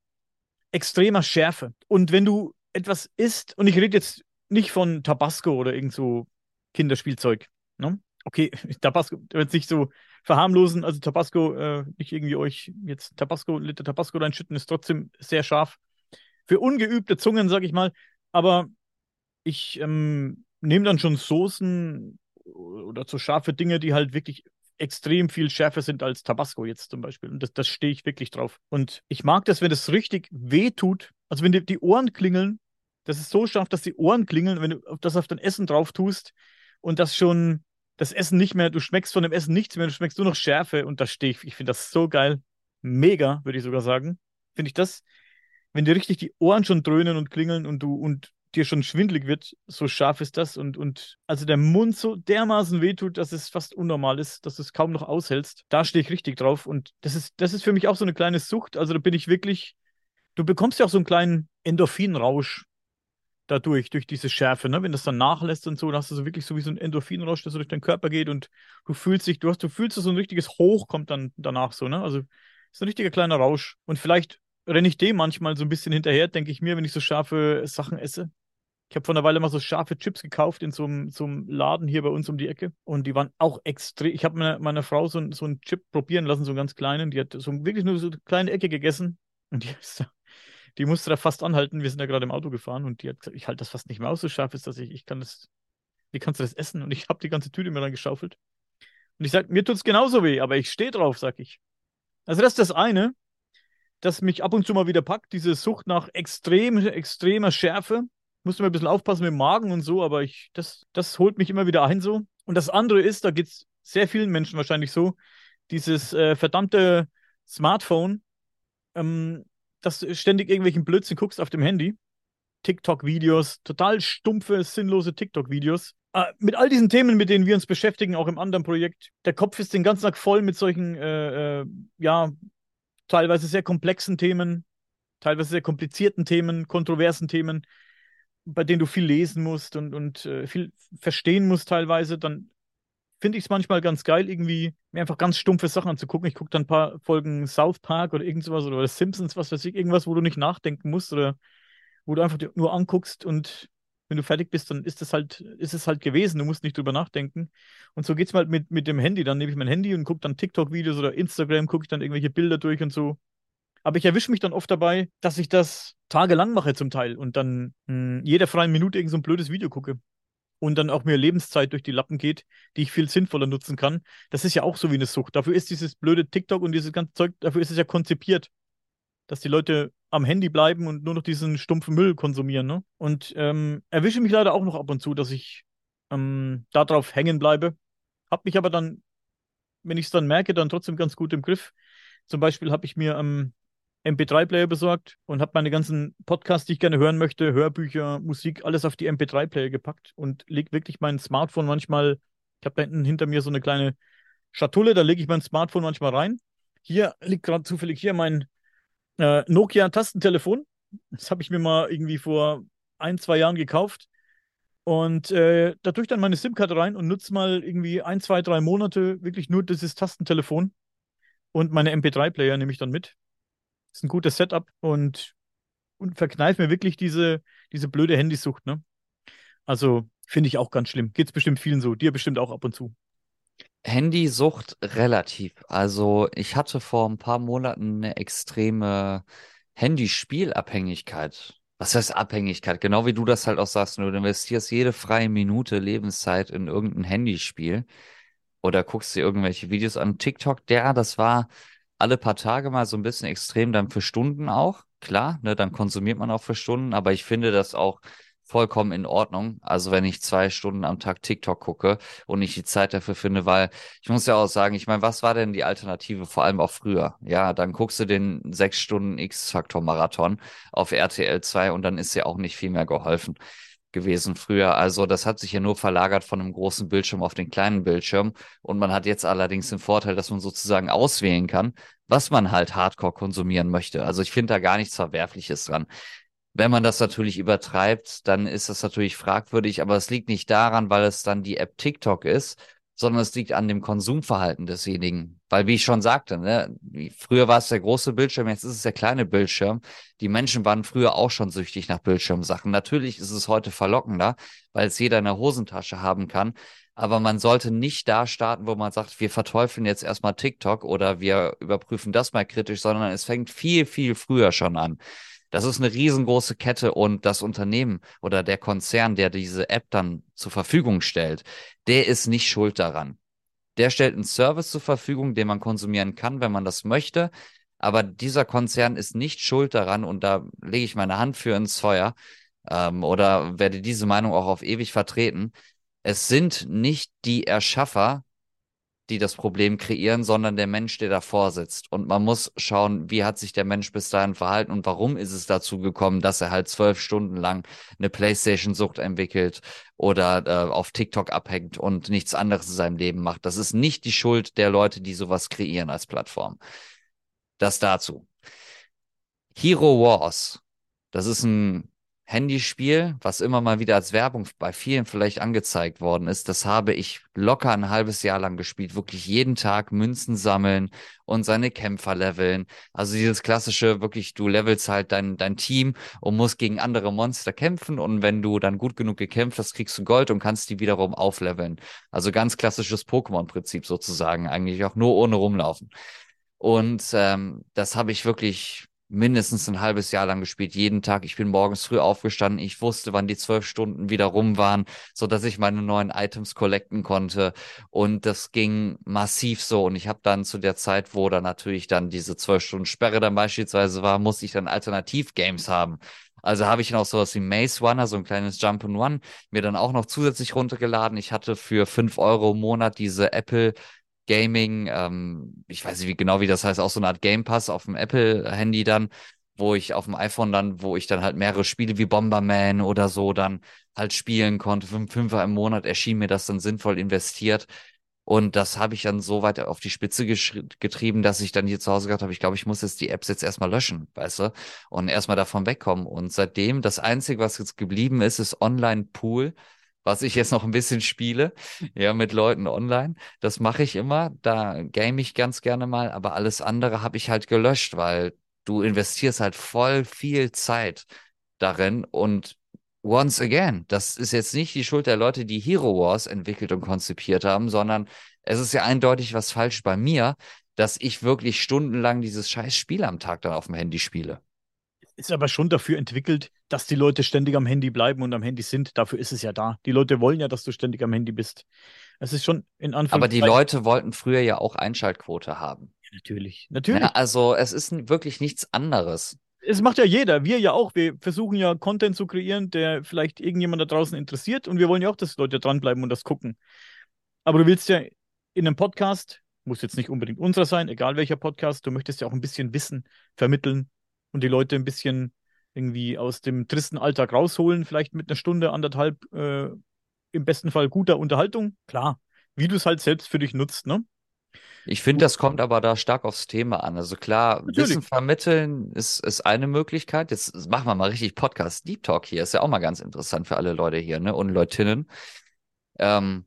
extremer Schärfe. Und wenn du etwas isst, und ich rede jetzt nicht von Tabasco oder irgend so Kinderspielzeug, ne? Okay, <laughs> Tabasco, jetzt nicht so verharmlosen, also Tabasco, äh, nicht irgendwie euch jetzt Tabasco, Liter Tabasco reinschütten, ist trotzdem sehr scharf. Für ungeübte Zungen, sag ich mal, aber ich ähm, nehme dann schon Soßen oder so scharfe Dinge, die halt wirklich extrem viel schärfer sind als Tabasco jetzt zum Beispiel. Und das, das stehe ich wirklich drauf. Und ich mag das, wenn das richtig weh tut. Also wenn die, die Ohren klingeln, das ist so scharf, dass die Ohren klingeln, wenn du das auf dein Essen drauf tust und das schon das Essen nicht mehr, du schmeckst von dem Essen nichts mehr, du schmeckst nur noch Schärfe und da stehe ich. Ich finde das so geil. Mega, würde ich sogar sagen. Finde ich das, wenn dir richtig die Ohren schon dröhnen und klingeln und du und dir schon schwindlig wird, so scharf ist das und, und also der Mund so dermaßen wehtut, dass es fast unnormal ist, dass du es kaum noch aushältst. Da stehe ich richtig drauf und das ist, das ist für mich auch so eine kleine Sucht. Also da bin ich wirklich, du bekommst ja auch so einen kleinen Endorphinrausch dadurch, durch diese Schärfe, ne? Wenn das dann nachlässt und so, dann hast du so wirklich so wie so ein Endorphinrausch, das so durch deinen Körper geht und du fühlst dich, du hast, du fühlst so ein richtiges Hoch kommt dann danach so, ne? Also ist ein richtiger kleiner Rausch. Und vielleicht renne ich dem manchmal so ein bisschen hinterher, denke ich mir, wenn ich so scharfe Sachen esse. Ich habe vor einer Weile mal so scharfe Chips gekauft in so einem, so einem Laden hier bei uns um die Ecke. Und die waren auch extrem. Ich habe meiner meine Frau so, so einen Chip probieren lassen, so einen ganz kleinen. Die hat so wirklich nur so eine kleine Ecke gegessen. Und die <laughs> da die musste da fast anhalten. Wir sind ja gerade im Auto gefahren und die hat gesagt, ich halte das fast nicht mehr aus, so scharf ist das. Ich, ich kann das, wie kannst du das essen? Und ich habe die ganze Tüte mir dann geschaufelt. Und ich sage, mir tut es genauso weh, aber ich stehe drauf, sag ich. Also das ist das eine, das mich ab und zu mal wieder packt, diese Sucht nach extrem, extremer Schärfe. Musste mir ein bisschen aufpassen mit dem Magen und so, aber ich, das, das holt mich immer wieder ein so. Und das andere ist, da geht es sehr vielen Menschen wahrscheinlich so, dieses äh, verdammte Smartphone. Ähm, dass du ständig irgendwelchen Blödsinn guckst auf dem Handy. TikTok-Videos, total stumpfe, sinnlose TikTok-Videos. Äh, mit all diesen Themen, mit denen wir uns beschäftigen, auch im anderen Projekt. Der Kopf ist den ganzen Tag voll mit solchen, äh, äh, ja, teilweise sehr komplexen Themen, teilweise sehr komplizierten Themen, kontroversen Themen, bei denen du viel lesen musst und, und äh, viel verstehen musst teilweise. Dann finde ich es manchmal ganz geil, irgendwie mir einfach ganz stumpfe Sachen anzugucken. Ich gucke dann ein paar Folgen South Park oder irgend sowas oder Simpsons, was weiß ich, irgendwas, wo du nicht nachdenken musst oder wo du einfach nur anguckst und wenn du fertig bist, dann ist es halt, ist es halt gewesen. Du musst nicht drüber nachdenken. Und so geht es mir halt mit, mit dem Handy. Dann nehme ich mein Handy und gucke dann TikTok-Videos oder Instagram, gucke ich dann irgendwelche Bilder durch und so. Aber ich erwische mich dann oft dabei, dass ich das tagelang mache zum Teil und dann mh, hm, jede freie Minute irgend so ein blödes Video gucke und dann auch mir Lebenszeit durch die Lappen geht, die ich viel sinnvoller nutzen kann. Das ist ja auch so wie eine Sucht. Dafür ist dieses blöde TikTok und dieses ganze Zeug, dafür ist es ja konzipiert, dass die Leute am Handy bleiben und nur noch diesen stumpfen Müll konsumieren. Ne? Und ähm, erwische mich leider auch noch ab und zu, dass ich ähm, darauf hängen bleibe. Hab mich aber dann, wenn ich es dann merke, dann trotzdem ganz gut im Griff. Zum Beispiel habe ich mir ähm, MP3-Player besorgt und habe meine ganzen Podcasts, die ich gerne hören möchte, Hörbücher, Musik, alles auf die MP3-Player gepackt und lege wirklich mein Smartphone manchmal, ich habe da hinten hinter mir so eine kleine Schatulle, da lege ich mein Smartphone manchmal rein. Hier liegt gerade zufällig hier mein äh, Nokia-Tastentelefon. Das habe ich mir mal irgendwie vor ein, zwei Jahren gekauft. Und äh, da tue ich dann meine SIM-Karte rein und nutze mal irgendwie ein, zwei, drei Monate wirklich nur dieses Tastentelefon. Und meine MP3-Player nehme ich dann mit. Ist ein gutes Setup und, und verkneift mir wirklich diese, diese blöde Handysucht, ne? Also finde ich auch ganz schlimm. Geht es bestimmt vielen so. Dir bestimmt auch ab und zu. Handysucht relativ. Also ich hatte vor ein paar Monaten eine extreme Handyspielabhängigkeit. Was heißt Abhängigkeit? Genau wie du das halt auch sagst, du investierst jede freie Minute Lebenszeit in irgendein Handyspiel oder guckst dir irgendwelche Videos an. TikTok, der, das war alle paar Tage mal so ein bisschen extrem, dann für Stunden auch. Klar, ne, dann konsumiert man auch für Stunden, aber ich finde das auch vollkommen in Ordnung. Also wenn ich zwei Stunden am Tag TikTok gucke und ich die Zeit dafür finde, weil ich muss ja auch sagen, ich meine, was war denn die Alternative, vor allem auch früher? Ja, dann guckst du den sechs Stunden X-Faktor-Marathon auf RTL 2 und dann ist ja auch nicht viel mehr geholfen. gewesen früher. Also das hat sich ja nur verlagert von einem großen Bildschirm auf den kleinen Bildschirm. Und man hat jetzt allerdings den Vorteil, dass man sozusagen auswählen kann, was man halt hardcore konsumieren möchte. Also ich finde da gar nichts Verwerfliches dran. Wenn man das natürlich übertreibt, dann ist das natürlich fragwürdig, aber es liegt nicht daran, weil es dann die App TikTok ist, sondern es liegt an dem Konsumverhalten desjenigen. Weil, wie ich schon sagte, ne, früher war es der große Bildschirm, jetzt ist es der kleine Bildschirm. Die Menschen waren früher auch schon süchtig nach Bildschirmsachen. Natürlich ist es heute verlockender, weil es jeder in der Hosentasche haben kann. Aber man sollte nicht da starten, wo man sagt, wir verteufeln jetzt erstmal TikTok oder wir überprüfen das mal kritisch, sondern es fängt viel, viel früher schon an. Das ist eine riesengroße Kette und das Unternehmen oder der Konzern, der diese App dann zur Verfügung stellt, der ist nicht schuld daran. Der stellt einen Service zur Verfügung, den man konsumieren kann, wenn man das möchte. Aber dieser Konzern ist nicht schuld daran und da lege ich meine Hand für ins Feuer ähm, oder werde diese Meinung auch auf ewig vertreten. Es sind nicht die Erschaffer die das Problem kreieren, sondern der Mensch, der davor sitzt. Und man muss schauen, wie hat sich der Mensch bis dahin verhalten und warum ist es dazu gekommen, dass er halt zwölf Stunden lang eine Playstation-Sucht entwickelt oder äh, auf TikTok abhängt und nichts anderes in seinem Leben macht. Das ist nicht die Schuld der Leute, die sowas kreieren als Plattform. Das dazu. Hero Wars. Das ist ein Handyspiel, was immer mal wieder als Werbung bei vielen vielleicht angezeigt worden ist, das habe ich locker ein halbes Jahr lang gespielt. Wirklich jeden Tag Münzen sammeln und seine Kämpfer leveln. Also dieses klassische, wirklich, du levelst halt dein, dein Team und musst gegen andere Monster kämpfen. Und wenn du dann gut genug gekämpft hast, kriegst du Gold und kannst die wiederum aufleveln. Also ganz klassisches Pokémon-Prinzip sozusagen. Eigentlich auch nur ohne rumlaufen. Und ähm, das habe ich wirklich mindestens ein halbes Jahr lang gespielt, jeden Tag. Ich bin morgens früh aufgestanden. Ich wusste, wann die zwölf Stunden wieder rum waren, so dass ich meine neuen Items collecten konnte. Und das ging massiv so. Und ich habe dann zu der Zeit, wo dann natürlich dann diese zwölf Stunden Sperre dann beispielsweise war, musste ich dann Alternativ-Games haben. Also habe ich noch sowas wie Maze Runner, so ein kleines Jump and One, mir dann auch noch zusätzlich runtergeladen. Ich hatte für fünf Euro im Monat diese Apple Gaming, ähm, ich weiß nicht wie genau, wie das heißt, auch so eine Art Game Pass auf dem Apple-Handy dann, wo ich auf dem iPhone dann, wo ich dann halt mehrere Spiele wie Bomberman oder so dann halt spielen konnte. Fünf, Fünfer im Monat erschien mir das dann sinnvoll investiert. Und das habe ich dann so weit auf die Spitze getrieben, dass ich dann hier zu Hause gedacht habe, ich glaube, ich muss jetzt die Apps jetzt erstmal löschen, weißt du? Und erstmal davon wegkommen. Und seitdem, das Einzige, was jetzt geblieben ist, ist Online-Pool was ich jetzt noch ein bisschen spiele, ja, mit Leuten online. Das mache ich immer. Da game ich ganz gerne mal, aber alles andere habe ich halt gelöscht, weil du investierst halt voll viel Zeit darin und once again, das ist jetzt nicht die Schuld der Leute, die Hero Wars entwickelt und konzipiert haben, sondern es ist ja eindeutig was falsch bei mir, dass ich wirklich stundenlang dieses scheiß Spiel am Tag dann auf dem Handy spiele ist aber schon dafür entwickelt, dass die Leute ständig am Handy bleiben und am Handy sind. Dafür ist es ja da. Die Leute wollen ja, dass du ständig am Handy bist. Es ist schon in Anführungszeichen. Aber die Leute wollten früher ja auch Einschaltquote haben. Ja, natürlich, natürlich. Ja, also es ist wirklich nichts anderes. Es macht ja jeder, wir ja auch. Wir versuchen ja Content zu kreieren, der vielleicht irgendjemand da draußen interessiert und wir wollen ja auch, dass Leute dranbleiben und das gucken. Aber du willst ja in einem Podcast, muss jetzt nicht unbedingt unserer sein, egal welcher Podcast, du möchtest ja auch ein bisschen Wissen vermitteln, und die Leute ein bisschen irgendwie aus dem tristen Alltag rausholen, vielleicht mit einer Stunde, anderthalb, äh, im besten Fall guter Unterhaltung. Klar, wie du es halt selbst für dich nutzt, ne? Ich finde, das kommt aber da stark aufs Thema an. Also klar, Natürlich. Wissen vermitteln ist, ist eine Möglichkeit. Jetzt machen wir mal richtig Podcast. Deep Talk hier ist ja auch mal ganz interessant für alle Leute hier, ne? Und Leutinnen. Ähm,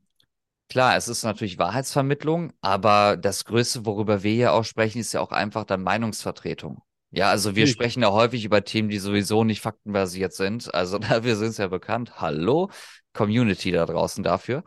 klar, es ist natürlich Wahrheitsvermittlung, aber das Größte, worüber wir hier auch sprechen, ist ja auch einfach dann Meinungsvertretung. Ja, also wir sprechen ja häufig über Themen, die sowieso nicht faktenbasiert sind. Also <laughs> dafür sind es ja bekannt. Hallo, Community da draußen dafür.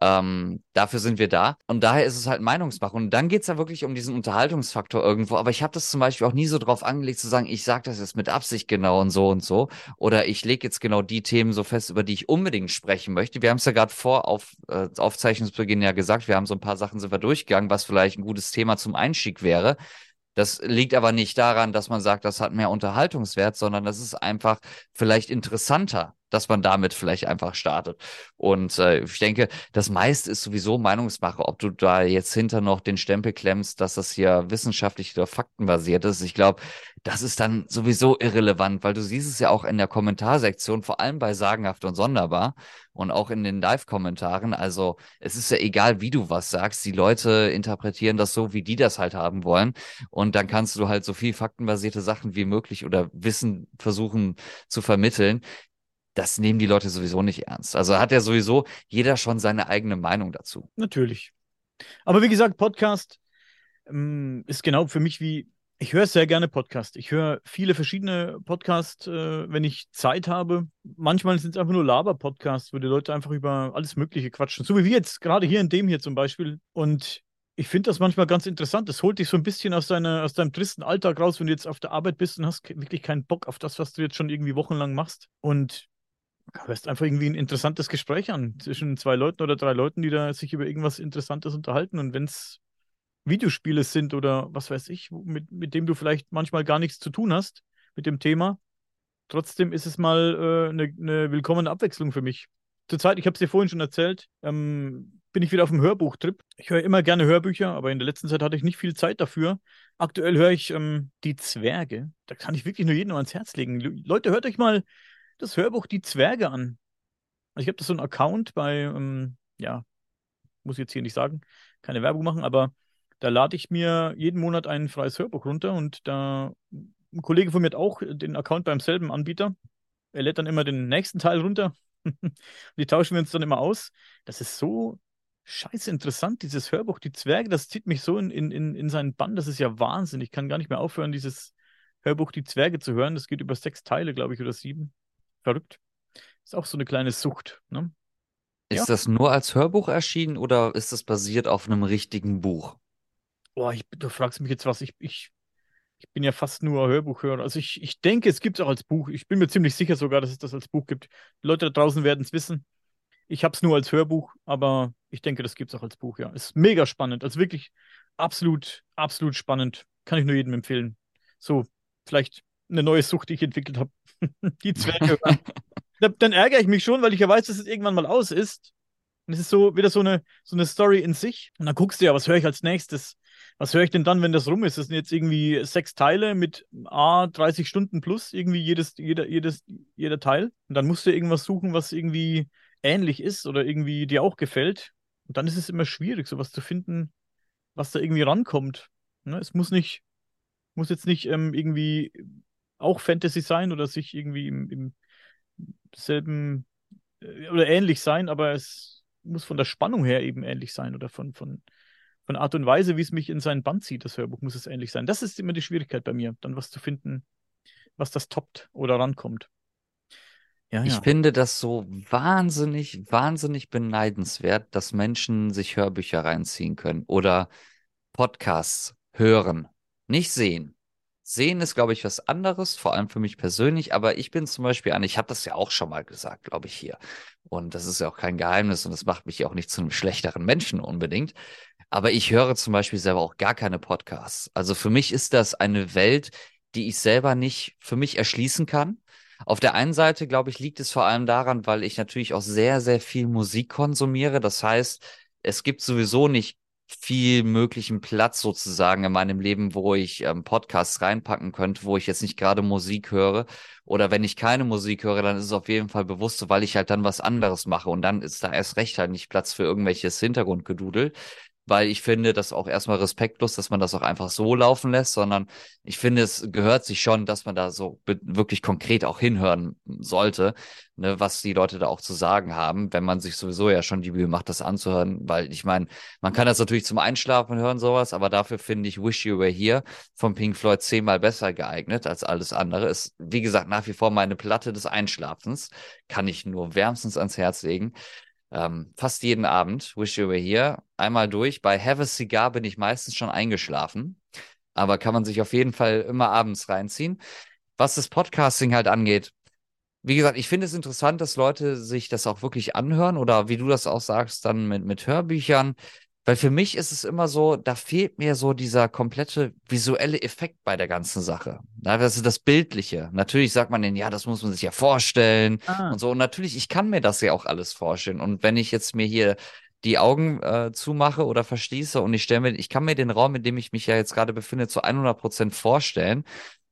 Ähm, dafür sind wir da. Und daher ist es halt Meinungsmache. Und dann geht's ja wirklich um diesen Unterhaltungsfaktor irgendwo. Aber ich habe das zum Beispiel auch nie so drauf angelegt zu sagen, ich sage das jetzt mit Absicht genau und so und so. Oder ich lege jetzt genau die Themen so fest, über die ich unbedingt sprechen möchte. Wir haben es ja gerade vor auf äh, Aufzeichnungsbeginn ja gesagt, wir haben so ein paar Sachen sind wir durchgegangen, was vielleicht ein gutes Thema zum Einstieg wäre. Das liegt aber nicht daran, dass man sagt, das hat mehr Unterhaltungswert, sondern das ist einfach vielleicht interessanter, dass man damit vielleicht einfach startet. Und äh, ich denke, das meiste ist sowieso Meinungsmache, ob du da jetzt hinter noch den Stempel klemmst, dass das hier wissenschaftlich oder faktenbasiert ist. Ich glaube, das ist dann sowieso irrelevant, weil du siehst es ja auch in der Kommentarsektion, vor allem bei Sagenhaft und Sonderbar und auch in den Live-Kommentaren. Also es ist ja egal, wie du was sagst. Die Leute interpretieren das so, wie die das halt haben wollen. Und dann kannst du halt so viel faktenbasierte Sachen wie möglich oder Wissen versuchen zu vermitteln das nehmen die Leute sowieso nicht ernst. Also hat ja sowieso jeder schon seine eigene Meinung dazu. Natürlich. Aber wie gesagt, Podcast ähm, ist genau für mich wie, ich höre sehr gerne Podcast. Ich höre viele verschiedene Podcasts, äh, wenn ich Zeit habe. Manchmal sind es einfach nur Laber-Podcasts, wo die Leute einfach über alles Mögliche quatschen. So wie wir jetzt gerade hier in dem hier zum Beispiel. Und ich finde das manchmal ganz interessant. Das holt dich so ein bisschen aus, deiner, aus deinem tristen Alltag raus, wenn du jetzt auf der Arbeit bist und hast wirklich keinen Bock auf das, was du jetzt schon irgendwie wochenlang machst. Und hörst einfach irgendwie ein interessantes Gespräch an zwischen zwei Leuten oder drei Leuten, die da sich über irgendwas Interessantes unterhalten. Und wenn es Videospiele sind oder was weiß ich, mit, mit dem du vielleicht manchmal gar nichts zu tun hast mit dem Thema, trotzdem ist es mal äh, eine, eine willkommene Abwechslung für mich. Zurzeit, ich habe es dir vorhin schon erzählt, ähm, bin ich wieder auf dem Hörbuchtrip. Ich höre immer gerne Hörbücher, aber in der letzten Zeit hatte ich nicht viel Zeit dafür. Aktuell höre ich ähm, Die Zwerge. Da kann ich wirklich nur jedem ans Herz legen. Leute, hört euch mal das Hörbuch Die Zwerge an. Also ich habe das so einen Account bei, ähm, ja, muss ich jetzt hier nicht sagen, keine Werbung machen, aber da lade ich mir jeden Monat ein freies Hörbuch runter und da ein Kollege von mir hat auch den Account beim selben Anbieter. Er lädt dann immer den nächsten Teil runter. <laughs> die tauschen wir uns dann immer aus. Das ist so scheiße interessant, dieses Hörbuch. Die Zwerge, das zieht mich so in, in, in seinen Bann. Das ist ja Wahnsinn. Ich kann gar nicht mehr aufhören, dieses Hörbuch Die Zwerge zu hören. Das geht über sechs Teile, glaube ich, oder sieben. Verrückt. Ist auch so eine kleine Sucht. Ne? Ist ja. das nur als Hörbuch erschienen oder ist das basiert auf einem richtigen Buch? Boah, ich, du fragst mich jetzt was. Ich, ich, ich bin ja fast nur Hörbuchhörer. Also ich, ich denke, es gibt es auch als Buch. Ich bin mir ziemlich sicher sogar, dass es das als Buch gibt. Die Leute da draußen werden es wissen. Ich habe es nur als Hörbuch, aber ich denke, das gibt es auch als Buch, ja. Ist mega spannend. Also wirklich absolut, absolut spannend. Kann ich nur jedem empfehlen. So, vielleicht eine neue Sucht, die ich entwickelt habe. <laughs> die Zwerge. <laughs> dann ärgere ich mich schon, weil ich ja weiß, dass es irgendwann mal aus ist. Und es ist so wieder so eine, so eine Story in sich. Und dann guckst du ja, was höre ich als nächstes? Was höre ich denn dann, wenn das rum ist? Das sind jetzt irgendwie sechs Teile mit A, 30 Stunden plus, irgendwie jedes, jeder, jedes, jeder Teil. Und dann musst du irgendwas suchen, was irgendwie ähnlich ist oder irgendwie dir auch gefällt. Und dann ist es immer schwierig, sowas zu finden, was da irgendwie rankommt. Ne? Es muss nicht, muss jetzt nicht ähm, irgendwie auch Fantasy sein oder sich irgendwie im, im selben äh, oder ähnlich sein, aber es muss von der Spannung her eben ähnlich sein oder von, von, von Art und Weise, wie es mich in seinen Band zieht, das Hörbuch, muss es ähnlich sein. Das ist immer die Schwierigkeit bei mir, dann was zu finden, was das toppt oder rankommt. Ja, ich ja. finde das so wahnsinnig, wahnsinnig beneidenswert, dass Menschen sich Hörbücher reinziehen können oder Podcasts hören, nicht sehen. Sehen ist, glaube ich, was anderes, vor allem für mich persönlich, aber ich bin zum Beispiel an, ich habe das ja auch schon mal gesagt, glaube ich, hier. Und das ist ja auch kein Geheimnis und das macht mich auch nicht zu einem schlechteren Menschen unbedingt. Aber ich höre zum Beispiel selber auch gar keine Podcasts. Also für mich ist das eine Welt, die ich selber nicht für mich erschließen kann. Auf der einen Seite, glaube ich, liegt es vor allem daran, weil ich natürlich auch sehr, sehr viel Musik konsumiere. Das heißt, es gibt sowieso nicht viel möglichen Platz sozusagen in meinem Leben, wo ich ähm, Podcasts reinpacken könnte, wo ich jetzt nicht gerade Musik höre. Oder wenn ich keine Musik höre, dann ist es auf jeden Fall bewusst, weil ich halt dann was anderes mache. Und dann ist da erst recht halt nicht Platz für irgendwelches Hintergrundgedudel weil ich finde das auch erstmal respektlos, dass man das auch einfach so laufen lässt, sondern ich finde, es gehört sich schon, dass man da so wirklich konkret auch hinhören sollte, ne, was die Leute da auch zu sagen haben, wenn man sich sowieso ja schon die Mühe macht, das anzuhören, weil ich meine, man kann das natürlich zum Einschlafen hören, sowas, aber dafür finde ich Wish You Were Here von Pink Floyd zehnmal besser geeignet als alles andere. Ist, wie gesagt, nach wie vor meine Platte des Einschlafens, kann ich nur wärmstens ans Herz legen ähm, fast jeden Abend, Wish You Were Here, einmal durch. Bei Have a Cigar bin ich meistens schon eingeschlafen, aber kann man sich auf jeden Fall immer abends reinziehen. Was das Podcasting halt angeht, wie gesagt, ich finde es interessant, dass Leute sich das auch wirklich anhören oder wie du das auch sagst, dann mit, mit Hörbüchern. Weil für mich ist es immer so, da fehlt mir so dieser komplette visuelle Effekt bei der ganzen Sache. Das ist das Bildliche. Natürlich sagt man denn, ja, das muss man sich ja vorstellen Ah, und so. Und natürlich, ich kann mir das ja auch alles vorstellen. Und wenn ich jetzt mir hier die Augen äh, zumache oder verschließe und ich stelle mir, ich kann mir den Raum, in dem ich mich ja jetzt gerade befinde, zu 100 Prozent vorstellen.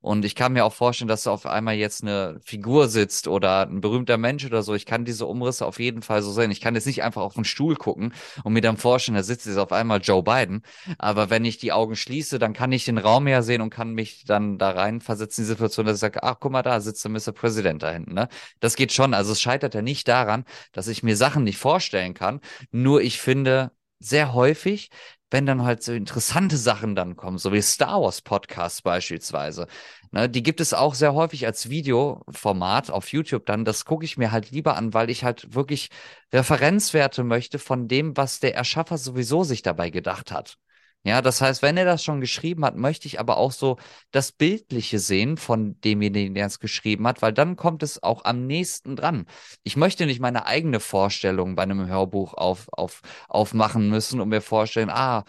Und ich kann mir auch vorstellen, dass da auf einmal jetzt eine Figur sitzt oder ein berühmter Mensch oder so. Ich kann diese Umrisse auf jeden Fall so sehen. Ich kann jetzt nicht einfach auf den Stuhl gucken und mir dann vorstellen, da sitzt jetzt auf einmal Joe Biden. Aber wenn ich die Augen schließe, dann kann ich den Raum ja sehen und kann mich dann da reinversetzen in die Situation, dass ich sage, ach, guck mal, da sitzt der Mr. President da hinten. Ne? Das geht schon. Also es scheitert ja nicht daran, dass ich mir Sachen nicht vorstellen kann. Nur ich finde sehr häufig, wenn dann halt so interessante Sachen dann kommen, so wie Star Wars Podcasts beispielsweise. Ne, die gibt es auch sehr häufig als Videoformat auf YouTube dann. Das gucke ich mir halt lieber an, weil ich halt wirklich Referenzwerte möchte von dem, was der Erschaffer sowieso sich dabei gedacht hat. Ja, das heißt, wenn er das schon geschrieben hat, möchte ich aber auch so das Bildliche sehen von demjenigen, der es geschrieben hat, weil dann kommt es auch am nächsten dran. Ich möchte nicht meine eigene Vorstellung bei einem Hörbuch auf, auf, aufmachen müssen und mir vorstellen, ah,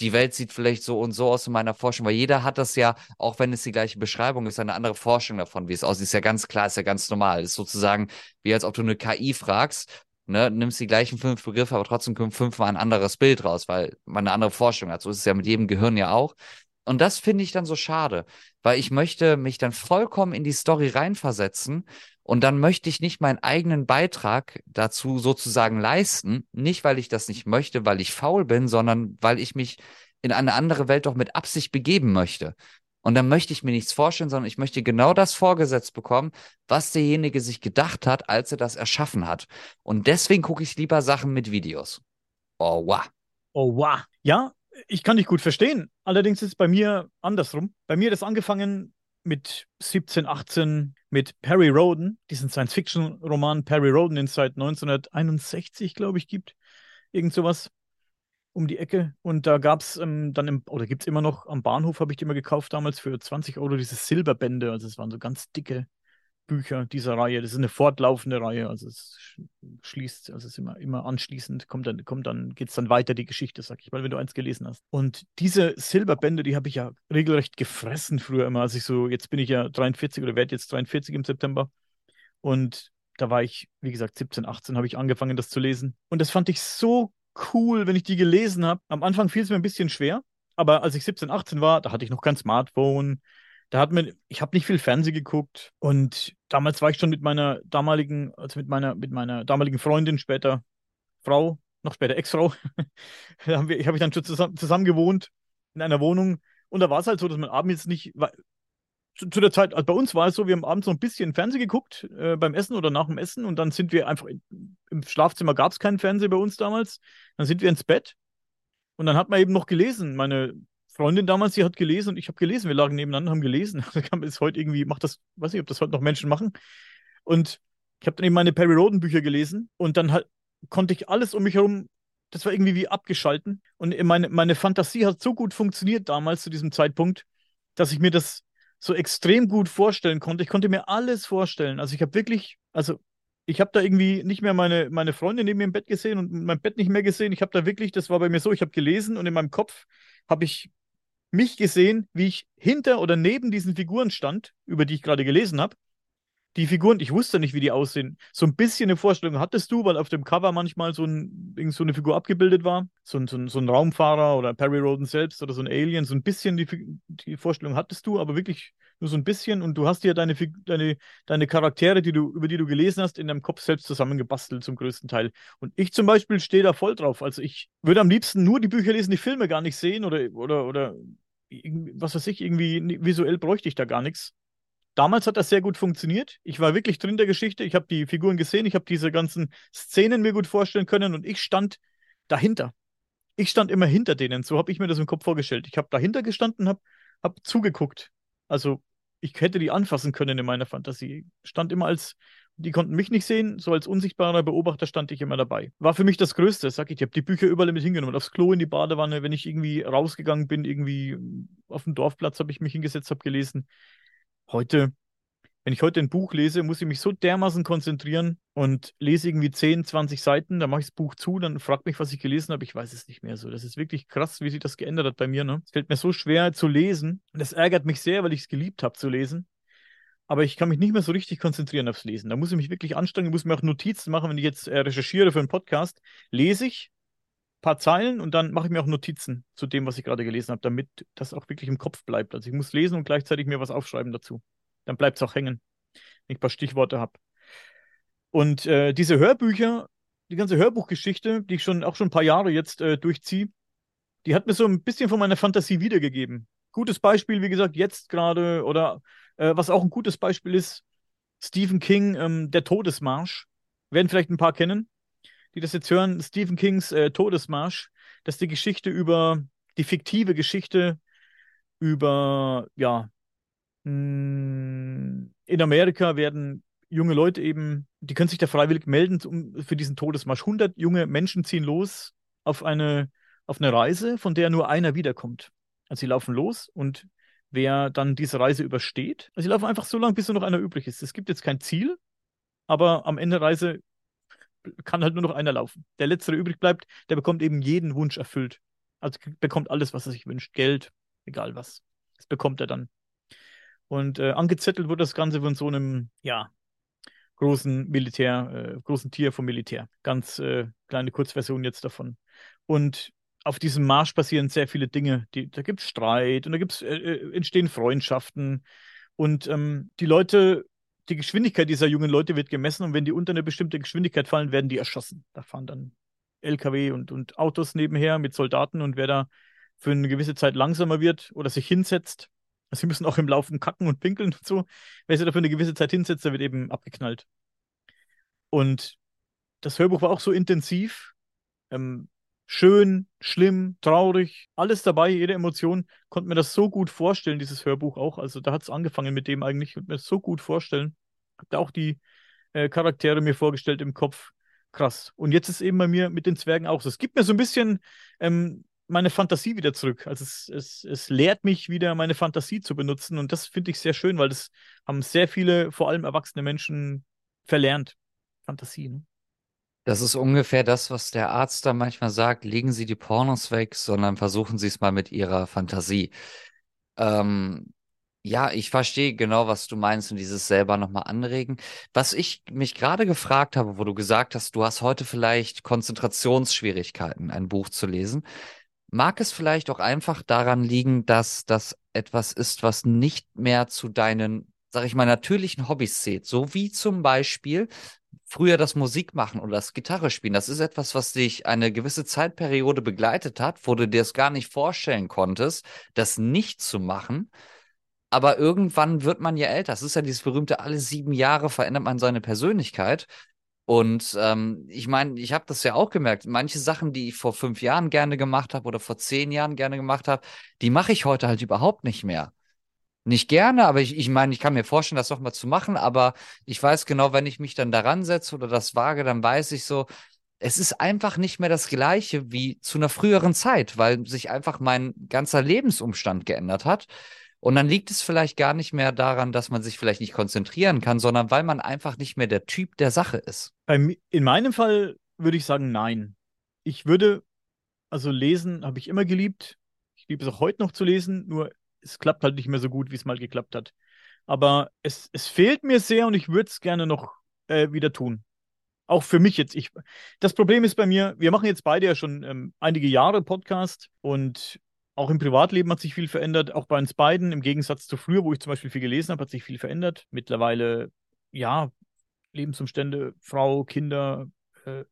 die Welt sieht vielleicht so und so aus in meiner Forschung, weil jeder hat das ja, auch wenn es die gleiche Beschreibung ist, eine andere Forschung davon, wie es aussieht. Ist ja ganz klar, ist ja ganz normal. Ist sozusagen wie als ob du eine KI fragst, ne, nimmst die gleichen fünf Begriffe, aber trotzdem kommt fünfmal ein anderes Bild raus, weil man eine andere Forschung hat. So ist es ja mit jedem Gehirn ja auch. Und das finde ich dann so schade, weil ich möchte mich dann vollkommen in die Story reinversetzen und dann möchte ich nicht meinen eigenen Beitrag dazu sozusagen leisten, nicht weil ich das nicht möchte, weil ich faul bin, sondern weil ich mich in eine andere Welt doch mit Absicht begeben möchte. Und dann möchte ich mir nichts vorstellen, sondern ich möchte genau das vorgesetzt bekommen, was derjenige sich gedacht hat, als er das erschaffen hat. Und deswegen gucke ich lieber Sachen mit Videos. Oh, wow. oh wow. Ja, ich kann dich gut verstehen. Allerdings ist es bei mir andersrum. Bei mir hat es angefangen mit 17, 18 mit Perry Roden, diesen Science-Fiction-Roman Perry Roden, den es seit 1961, glaube ich, gibt. Irgend sowas um die Ecke. Und da gab es ähm, dann, im, oder gibt es immer noch, am Bahnhof habe ich die immer gekauft damals für 20 Euro, diese Silberbände. Also es waren so ganz dicke Bücher dieser Reihe. Das ist eine fortlaufende Reihe. Also es schließt, also es ist immer, immer anschließend, kommt dann, kommt dann, geht es dann weiter, die Geschichte, sag ich mal, wenn du eins gelesen hast. Und diese Silberbände, die habe ich ja regelrecht gefressen früher immer. als ich so, jetzt bin ich ja 43 oder werde jetzt 43 im September. Und da war ich, wie gesagt, 17, 18 habe ich angefangen, das zu lesen. Und das fand ich so cool, wenn ich die gelesen habe. Am Anfang fiel es mir ein bisschen schwer, aber als ich 17, 18 war, da hatte ich noch kein Smartphone. Da hat mir, ich habe nicht viel Fernsehen geguckt und damals war ich schon mit meiner damaligen, also mit meiner, mit meiner damaligen Freundin, später Frau, noch später Ex-Frau, <laughs> da habe ich dann schon zusammen, zusammen gewohnt in einer Wohnung und da war es halt so, dass man abends nicht, zu, zu, der Zeit, also bei uns war es so, wir haben abends noch ein bisschen Fernsehen geguckt äh, beim Essen oder nach dem Essen und dann sind wir einfach, in, im Schlafzimmer gab es keinen Fernseher bei uns damals, dann sind wir ins Bett und dann hat man eben noch gelesen. Meine Freundin damals, die hat gelesen und ich habe gelesen, wir lagen nebeneinander, haben gelesen. <laughs> Da man es heute irgendwie, macht das, weiß nicht, ob das heute noch Menschen machen. Und ich habe dann eben meine Perry Roden Bücher gelesen und dann halt konnte ich alles um mich herum, das war irgendwie wie abgeschalten. Und meine, meine Fantasie hat so gut funktioniert damals zu diesem Zeitpunkt, dass ich mir das so extrem gut vorstellen konnte. Ich konnte mir alles vorstellen. Also ich habe wirklich, also ich habe da irgendwie nicht mehr meine, meine Freundin neben mir im Bett gesehen und mein Bett nicht mehr gesehen. Ich habe da wirklich, das war bei mir so, ich habe gelesen und in meinem Kopf habe ich mich gesehen, wie ich hinter oder neben diesen Figuren stand, über die ich gerade gelesen habe die Figuren, ich wusste nicht, wie die aussehen. So ein bisschen eine Vorstellung hattest du, weil auf dem Cover manchmal so, ein, so eine Figur abgebildet war. So ein, so, ein, so ein Raumfahrer oder Perry Roden selbst oder so ein Alien. So ein bisschen die, die Vorstellung hattest du, aber wirklich nur so ein bisschen. Und du hast dir deine, deine, deine Charaktere, die du, über die du gelesen hast, in deinem Kopf selbst zusammengebastelt zum größten Teil. Und ich zum Beispiel stehe da voll drauf. Also ich würde am liebsten nur die Bücher lesen, die Filme gar nicht sehen oder, oder, oder was weiß ich, irgendwie visuell bräuchte ich da gar nichts. Damals hat das sehr gut funktioniert. Ich war wirklich drin der Geschichte. Ich habe die Figuren gesehen. Ich habe diese ganzen Szenen mir gut vorstellen können und ich stand dahinter. Ich stand immer hinter denen. So habe ich mir das im Kopf vorgestellt. Ich habe dahinter gestanden, habe hab zugeguckt. Also ich hätte die anfassen können in meiner Fantasie. Stand immer als, die konnten mich nicht sehen, so als unsichtbarer Beobachter stand ich immer dabei. War für mich das Größte, sag ich. Ich habe die Bücher überall mit hingenommen. Aufs Klo, in die Badewanne, wenn ich irgendwie rausgegangen bin, irgendwie auf dem Dorfplatz habe ich mich hingesetzt, habe gelesen. Heute, Wenn ich heute ein Buch lese, muss ich mich so dermaßen konzentrieren und lese irgendwie 10, 20 Seiten, dann mache ich das Buch zu, dann fragt mich, was ich gelesen habe, ich weiß es nicht mehr so. Das ist wirklich krass, wie sich das geändert hat bei mir. Ne? Es fällt mir so schwer zu lesen und das ärgert mich sehr, weil ich es geliebt habe zu lesen. Aber ich kann mich nicht mehr so richtig konzentrieren aufs Lesen. Da muss ich mich wirklich anstrengen, muss mir auch Notizen machen. Wenn ich jetzt äh, recherchiere für einen Podcast, lese ich paar Zeilen und dann mache ich mir auch Notizen zu dem, was ich gerade gelesen habe, damit das auch wirklich im Kopf bleibt. Also ich muss lesen und gleichzeitig mir was aufschreiben dazu dann bleibt es auch hängen, wenn ich ein paar Stichworte habe. Und äh, diese Hörbücher, die ganze Hörbuchgeschichte, die ich schon auch schon ein paar Jahre jetzt äh, durchziehe, die hat mir so ein bisschen von meiner Fantasie wiedergegeben. Gutes Beispiel, wie gesagt, jetzt gerade, oder äh, was auch ein gutes Beispiel ist, Stephen King, ähm, Der Todesmarsch. Werden vielleicht ein paar kennen, die das jetzt hören. Stephen Kings äh, Todesmarsch. Das ist die Geschichte über, die fiktive Geschichte über, ja, hm, in Amerika werden junge Leute eben, die können sich da freiwillig melden für diesen Todesmarsch. 100 junge Menschen ziehen los auf eine, auf eine Reise, von der nur einer wiederkommt. Also sie laufen los und wer dann diese Reise übersteht, also sie laufen einfach so lange, bis nur noch einer übrig ist. Es gibt jetzt kein Ziel, aber am Ende der Reise kann halt nur noch einer laufen. Der Letzte, der übrig bleibt, der bekommt eben jeden Wunsch erfüllt. Also bekommt alles, was er sich wünscht. Geld, egal was. Das bekommt er dann. Und äh, angezettelt wird das Ganze von so einem, ja, großen Militär, äh, großen Tier vom Militär. Ganz äh, kleine Kurzversion jetzt davon. Und auf diesem Marsch passieren sehr viele Dinge. Die, da gibt es Streit und da gibt's, äh, äh, entstehen Freundschaften. Und ähm, die Leute, die Geschwindigkeit dieser jungen Leute wird gemessen und wenn die unter eine bestimmte Geschwindigkeit fallen, werden die erschossen. Da fahren dann LKW und, und Autos nebenher mit Soldaten und wer da für eine gewisse Zeit langsamer wird oder sich hinsetzt, Sie müssen auch im Laufen kacken und pinkeln und so. Wer sich dafür eine gewisse Zeit hinsetzt, der wird eben abgeknallt. Und das Hörbuch war auch so intensiv. Ähm, schön, schlimm, traurig, alles dabei, jede Emotion. Konnte mir das so gut vorstellen, dieses Hörbuch auch. Also da hat es angefangen mit dem eigentlich. Konnte mir das so gut vorstellen. Hab da auch die äh, Charaktere mir vorgestellt im Kopf. Krass. Und jetzt ist eben bei mir mit den Zwergen auch so. Es gibt mir so ein bisschen ähm, meine Fantasie wieder zurück. Also es, es, es lehrt mich wieder, meine Fantasie zu benutzen. Und das finde ich sehr schön, weil das haben sehr viele, vor allem erwachsene Menschen, verlernt. Fantasie. Ne? Das ist ungefähr das, was der Arzt da manchmal sagt. Legen Sie die Pornos weg, sondern versuchen Sie es mal mit Ihrer Fantasie. Ähm, ja, ich verstehe genau, was du meinst und dieses selber nochmal anregen. Was ich mich gerade gefragt habe, wo du gesagt hast, du hast heute vielleicht Konzentrationsschwierigkeiten, ein Buch zu lesen. Mag es vielleicht auch einfach daran liegen, dass das etwas ist, was nicht mehr zu deinen, sag ich mal, natürlichen Hobbys zählt? So wie zum Beispiel früher das Musikmachen oder das Gitarre spielen. Das ist etwas, was dich eine gewisse Zeitperiode begleitet hat, wo du dir es gar nicht vorstellen konntest, das nicht zu machen. Aber irgendwann wird man ja älter. Das ist ja dieses berühmte, alle sieben Jahre verändert man seine Persönlichkeit. Und ähm, ich meine, ich habe das ja auch gemerkt. Manche Sachen, die ich vor fünf Jahren gerne gemacht habe oder vor zehn Jahren gerne gemacht habe, die mache ich heute halt überhaupt nicht mehr. Nicht gerne, aber ich, ich meine, ich kann mir vorstellen, das nochmal zu machen, aber ich weiß genau, wenn ich mich dann daran setze oder das wage, dann weiß ich so, es ist einfach nicht mehr das Gleiche wie zu einer früheren Zeit, weil sich einfach mein ganzer Lebensumstand geändert hat. Und dann liegt es vielleicht gar nicht mehr daran, dass man sich vielleicht nicht konzentrieren kann, sondern weil man einfach nicht mehr der Typ der Sache ist. In meinem Fall würde ich sagen, nein. Ich würde, also lesen habe ich immer geliebt. Ich liebe es auch heute noch zu lesen, nur es klappt halt nicht mehr so gut, wie es mal geklappt hat. Aber es, es fehlt mir sehr und ich würde es gerne noch äh, wieder tun. Auch für mich jetzt. Ich, das Problem ist bei mir, wir machen jetzt beide ja schon ähm, einige Jahre Podcast und auch im Privatleben hat sich viel verändert, auch bei uns beiden. Im Gegensatz zu früher, wo ich zum Beispiel viel gelesen habe, hat sich viel verändert. Mittlerweile, ja, Lebensumstände, Frau, Kinder, äh,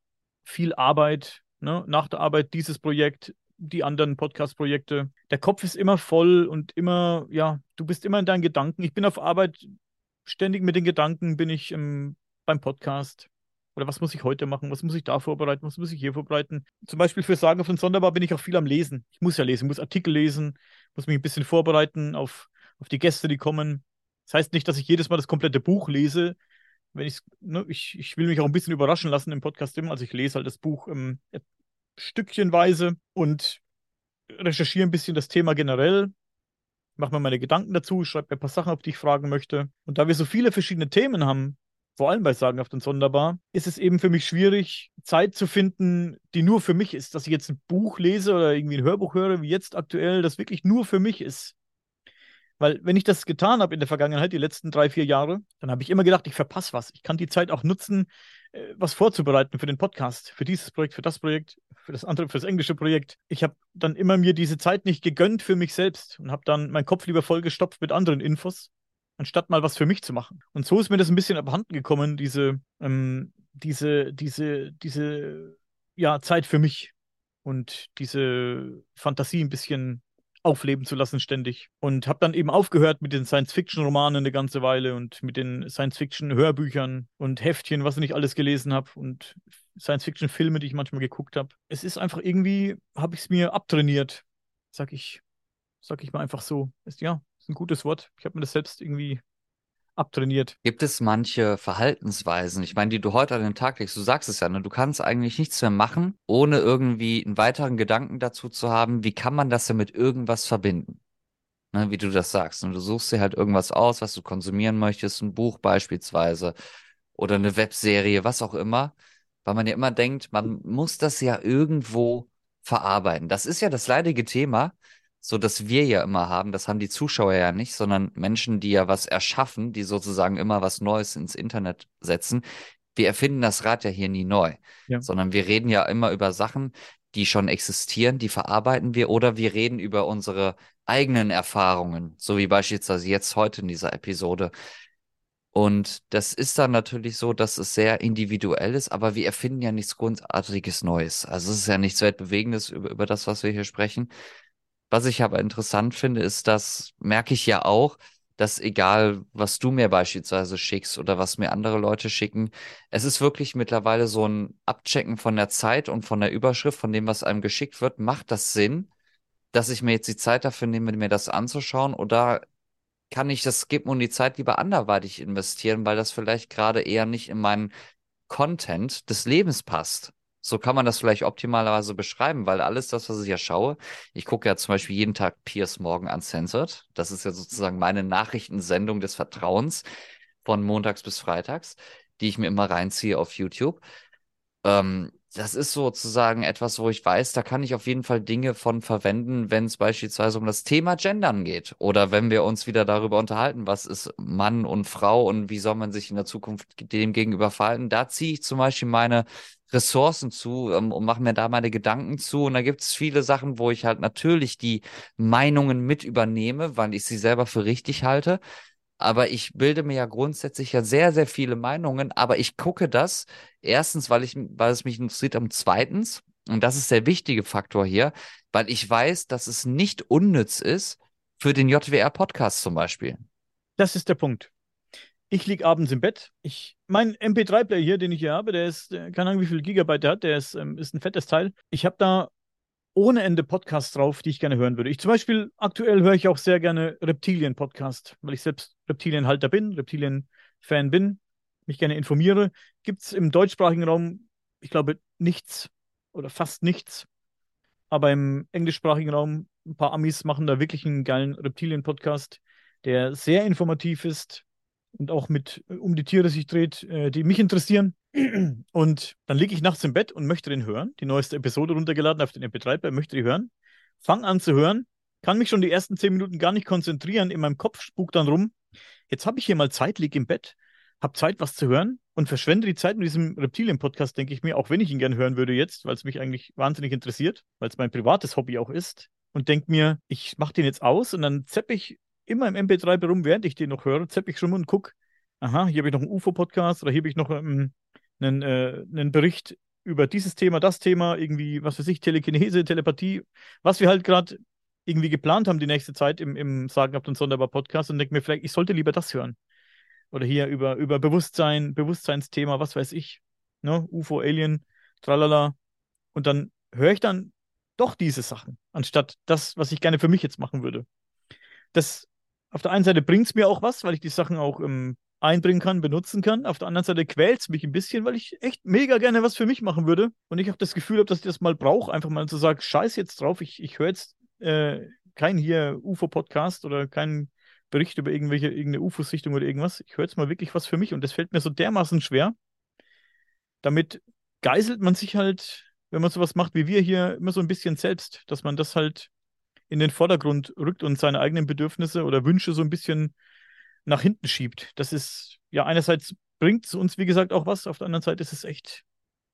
viel Arbeit. Ne? Nach der Arbeit dieses Projekt, die anderen Podcast-Projekte. Der Kopf ist immer voll und immer, ja, du bist immer in deinen Gedanken. Ich bin auf Arbeit ständig mit den Gedanken, bin ich ähm, beim Podcast. Oder was muss ich heute machen? Was muss ich da vorbereiten? Was muss ich hier vorbereiten? Zum Beispiel für Sagen von Sonderbar bin ich auch viel am Lesen. Ich muss ja lesen, muss Artikel lesen, muss mich ein bisschen vorbereiten auf, auf die Gäste, die kommen. Das heißt nicht, dass ich jedes Mal das komplette Buch lese. Wenn ne, ich, ich will mich auch ein bisschen überraschen lassen im Podcast immer. Also ich lese halt das Buch ähm, stückchenweise und recherchiere ein bisschen das Thema generell. mache mir meine Gedanken dazu, schreibe mir ein paar Sachen, auf die ich fragen möchte. Und da wir so viele verschiedene Themen haben, vor allem bei Sagenhaft und Sonderbar, ist es eben für mich schwierig, Zeit zu finden, die nur für mich ist. Dass ich jetzt ein Buch lese oder irgendwie ein Hörbuch höre, wie jetzt aktuell, das wirklich nur für mich ist. Weil wenn ich das getan habe in der Vergangenheit, die letzten drei, vier Jahre, dann habe ich immer gedacht, ich verpasse was. Ich kann die Zeit auch nutzen, äh, was vorzubereiten für den Podcast, für dieses Projekt, für das Projekt, für das andere, für das englische Projekt. Ich habe dann immer mir diese Zeit nicht gegönnt für mich selbst und habe dann meinen Kopf lieber vollgestopft mit anderen Infos, anstatt mal was für mich zu machen. Und so ist mir das ein bisschen abhanden gekommen, diese, ähm, diese, diese, diese, ja, Zeit für mich und diese Fantasie ein bisschen aufleben zu lassen ständig. Und habe dann eben aufgehört mit den Science-Fiction-Romanen eine ganze Weile und mit den Science-Fiction-Hörbüchern und Heftchen, was ich nicht alles gelesen habe und Science-Fiction-Filme, die ich manchmal geguckt habe. Es ist einfach irgendwie, habe ich es mir abtrainiert, sag ich, sag ich mal einfach so. Ist ja, ist ein gutes Wort. Ich habe mir das selbst irgendwie abtrainiert. Gibt es manche Verhaltensweisen, ich meine, die du heute an den Tag legst, du sagst es ja, ne, du kannst eigentlich nichts mehr machen, ohne irgendwie einen weiteren Gedanken dazu zu haben, wie kann man das denn mit irgendwas verbinden? Ne, wie du das sagst. Und du suchst dir halt irgendwas aus, was du konsumieren möchtest, ein Buch beispielsweise oder eine Webserie, was auch immer, weil man ja immer denkt, man muss das ja irgendwo verarbeiten. Das ist ja das leidige Thema, so dass wir ja immer haben, das haben die Zuschauer ja nicht, sondern Menschen, die ja was erschaffen, die sozusagen immer was Neues ins Internet setzen. Wir erfinden das Rad ja hier nie neu, ja. sondern wir reden ja immer über Sachen, die schon existieren, die verarbeiten wir oder wir reden über unsere eigenen Erfahrungen, so wie beispielsweise jetzt heute in dieser Episode. Und das ist dann natürlich so, dass es sehr individuell ist, aber wir erfinden ja nichts Großartiges Neues. Also es ist ja nichts Weltbewegendes über, über das, was wir hier sprechen, was ich aber interessant finde, ist, dass merke ich ja auch, dass egal, was du mir beispielsweise schickst oder was mir andere Leute schicken, es ist wirklich mittlerweile so ein Abchecken von der Zeit und von der Überschrift, von dem, was einem geschickt wird. Macht das Sinn, dass ich mir jetzt die Zeit dafür nehme, mir das anzuschauen oder kann ich das Skippen und die Zeit lieber anderweitig investieren, weil das vielleicht gerade eher nicht in meinen Content des Lebens passt? So kann man das vielleicht optimalerweise beschreiben, weil alles das, was ich ja schaue, ich gucke ja zum Beispiel jeden Tag Piers Morgan Uncensored. Das ist ja sozusagen meine Nachrichtensendung des Vertrauens von montags bis freitags, die ich mir immer reinziehe auf YouTube. Ähm, das ist sozusagen etwas, wo ich weiß, da kann ich auf jeden Fall Dinge von verwenden, wenn es beispielsweise um das Thema Gendern geht oder wenn wir uns wieder darüber unterhalten, was ist Mann und Frau und wie soll man sich in der Zukunft dem gegenüber verhalten. Da ziehe ich zum Beispiel meine Ressourcen zu ähm, und mache mir da meine Gedanken zu. Und da gibt es viele Sachen, wo ich halt natürlich die Meinungen mit übernehme, weil ich sie selber für richtig halte. Aber ich bilde mir ja grundsätzlich ja sehr, sehr viele Meinungen. Aber ich gucke das erstens, weil ich, weil es mich interessiert, und zweitens, und das ist der wichtige Faktor hier, weil ich weiß, dass es nicht unnütz ist für den JWR-Podcast zum Beispiel. Das ist der Punkt. Ich liege abends im Bett. Ich, mein MP3-Player hier, den ich hier habe, der ist, äh, keine Ahnung, wie viel Gigabyte der hat, der ist, ähm, ist ein fettes Teil. Ich habe da ohne Ende Podcasts drauf, die ich gerne hören würde. Ich zum Beispiel, aktuell höre ich auch sehr gerne Reptilien-Podcast, weil ich selbst Reptilienhalter bin, Reptilien-Fan bin, mich gerne informiere. Gibt es im deutschsprachigen Raum, ich glaube, nichts oder fast nichts. Aber im englischsprachigen Raum, ein paar Amis machen da wirklich einen geilen Reptilien-Podcast, der sehr informativ ist, und auch mit um die Tiere sich dreht, äh, die mich interessieren. Und dann liege ich nachts im Bett und möchte den hören. Die neueste Episode runtergeladen auf den MP3-Player, möchte die hören. Fang an zu hören, kann mich schon die ersten zehn Minuten gar nicht konzentrieren. In meinem Kopf spukt dann rum. Jetzt habe ich hier mal Zeit, liege im Bett, habe Zeit, was zu hören und verschwende die Zeit mit diesem Reptilien-Podcast, denke ich mir, auch wenn ich ihn gern hören würde jetzt, weil es mich eigentlich wahnsinnig interessiert, weil es mein privates Hobby auch ist. Und denke mir, ich mache den jetzt aus und dann zeppe ich immer im MP3 rum, während ich den noch höre, zepp ich schon und gucke, aha, hier habe ich noch einen UFO-Podcast oder hier habe ich noch ähm, einen, äh, einen Bericht über dieses Thema, das Thema, irgendwie, was weiß ich, Telekinese, Telepathie, was wir halt gerade irgendwie geplant haben die nächste Zeit im, im Sagenhaft und Sonderbar Podcast und denke mir vielleicht, ich sollte lieber das hören. Oder hier über, über Bewusstsein, Bewusstseinsthema, was weiß ich, ne? UFO, Alien, tralala. Und dann höre ich dann doch diese Sachen, anstatt das, was ich gerne für mich jetzt machen würde. Das auf der einen Seite bringt es mir auch was, weil ich die Sachen auch ähm, einbringen kann, benutzen kann. Auf der anderen Seite quält es mich ein bisschen, weil ich echt mega gerne was für mich machen würde. Und ich auch das Gefühl habe, dass ich das mal brauche, einfach mal zu sagen, scheiß jetzt drauf, ich, ich höre jetzt äh, kein hier UFO-Podcast oder kein Bericht über irgendwelche, irgendeine UFO-Sichtung oder irgendwas. Ich höre jetzt mal wirklich was für mich und das fällt mir so dermaßen schwer. Damit geißelt man sich halt, wenn man sowas macht wie wir hier, immer so ein bisschen selbst, dass man das halt in den Vordergrund rückt und seine eigenen Bedürfnisse oder Wünsche so ein bisschen nach hinten schiebt. Das ist ja einerseits bringt es uns, wie gesagt, auch was, auf der anderen Seite ist es echt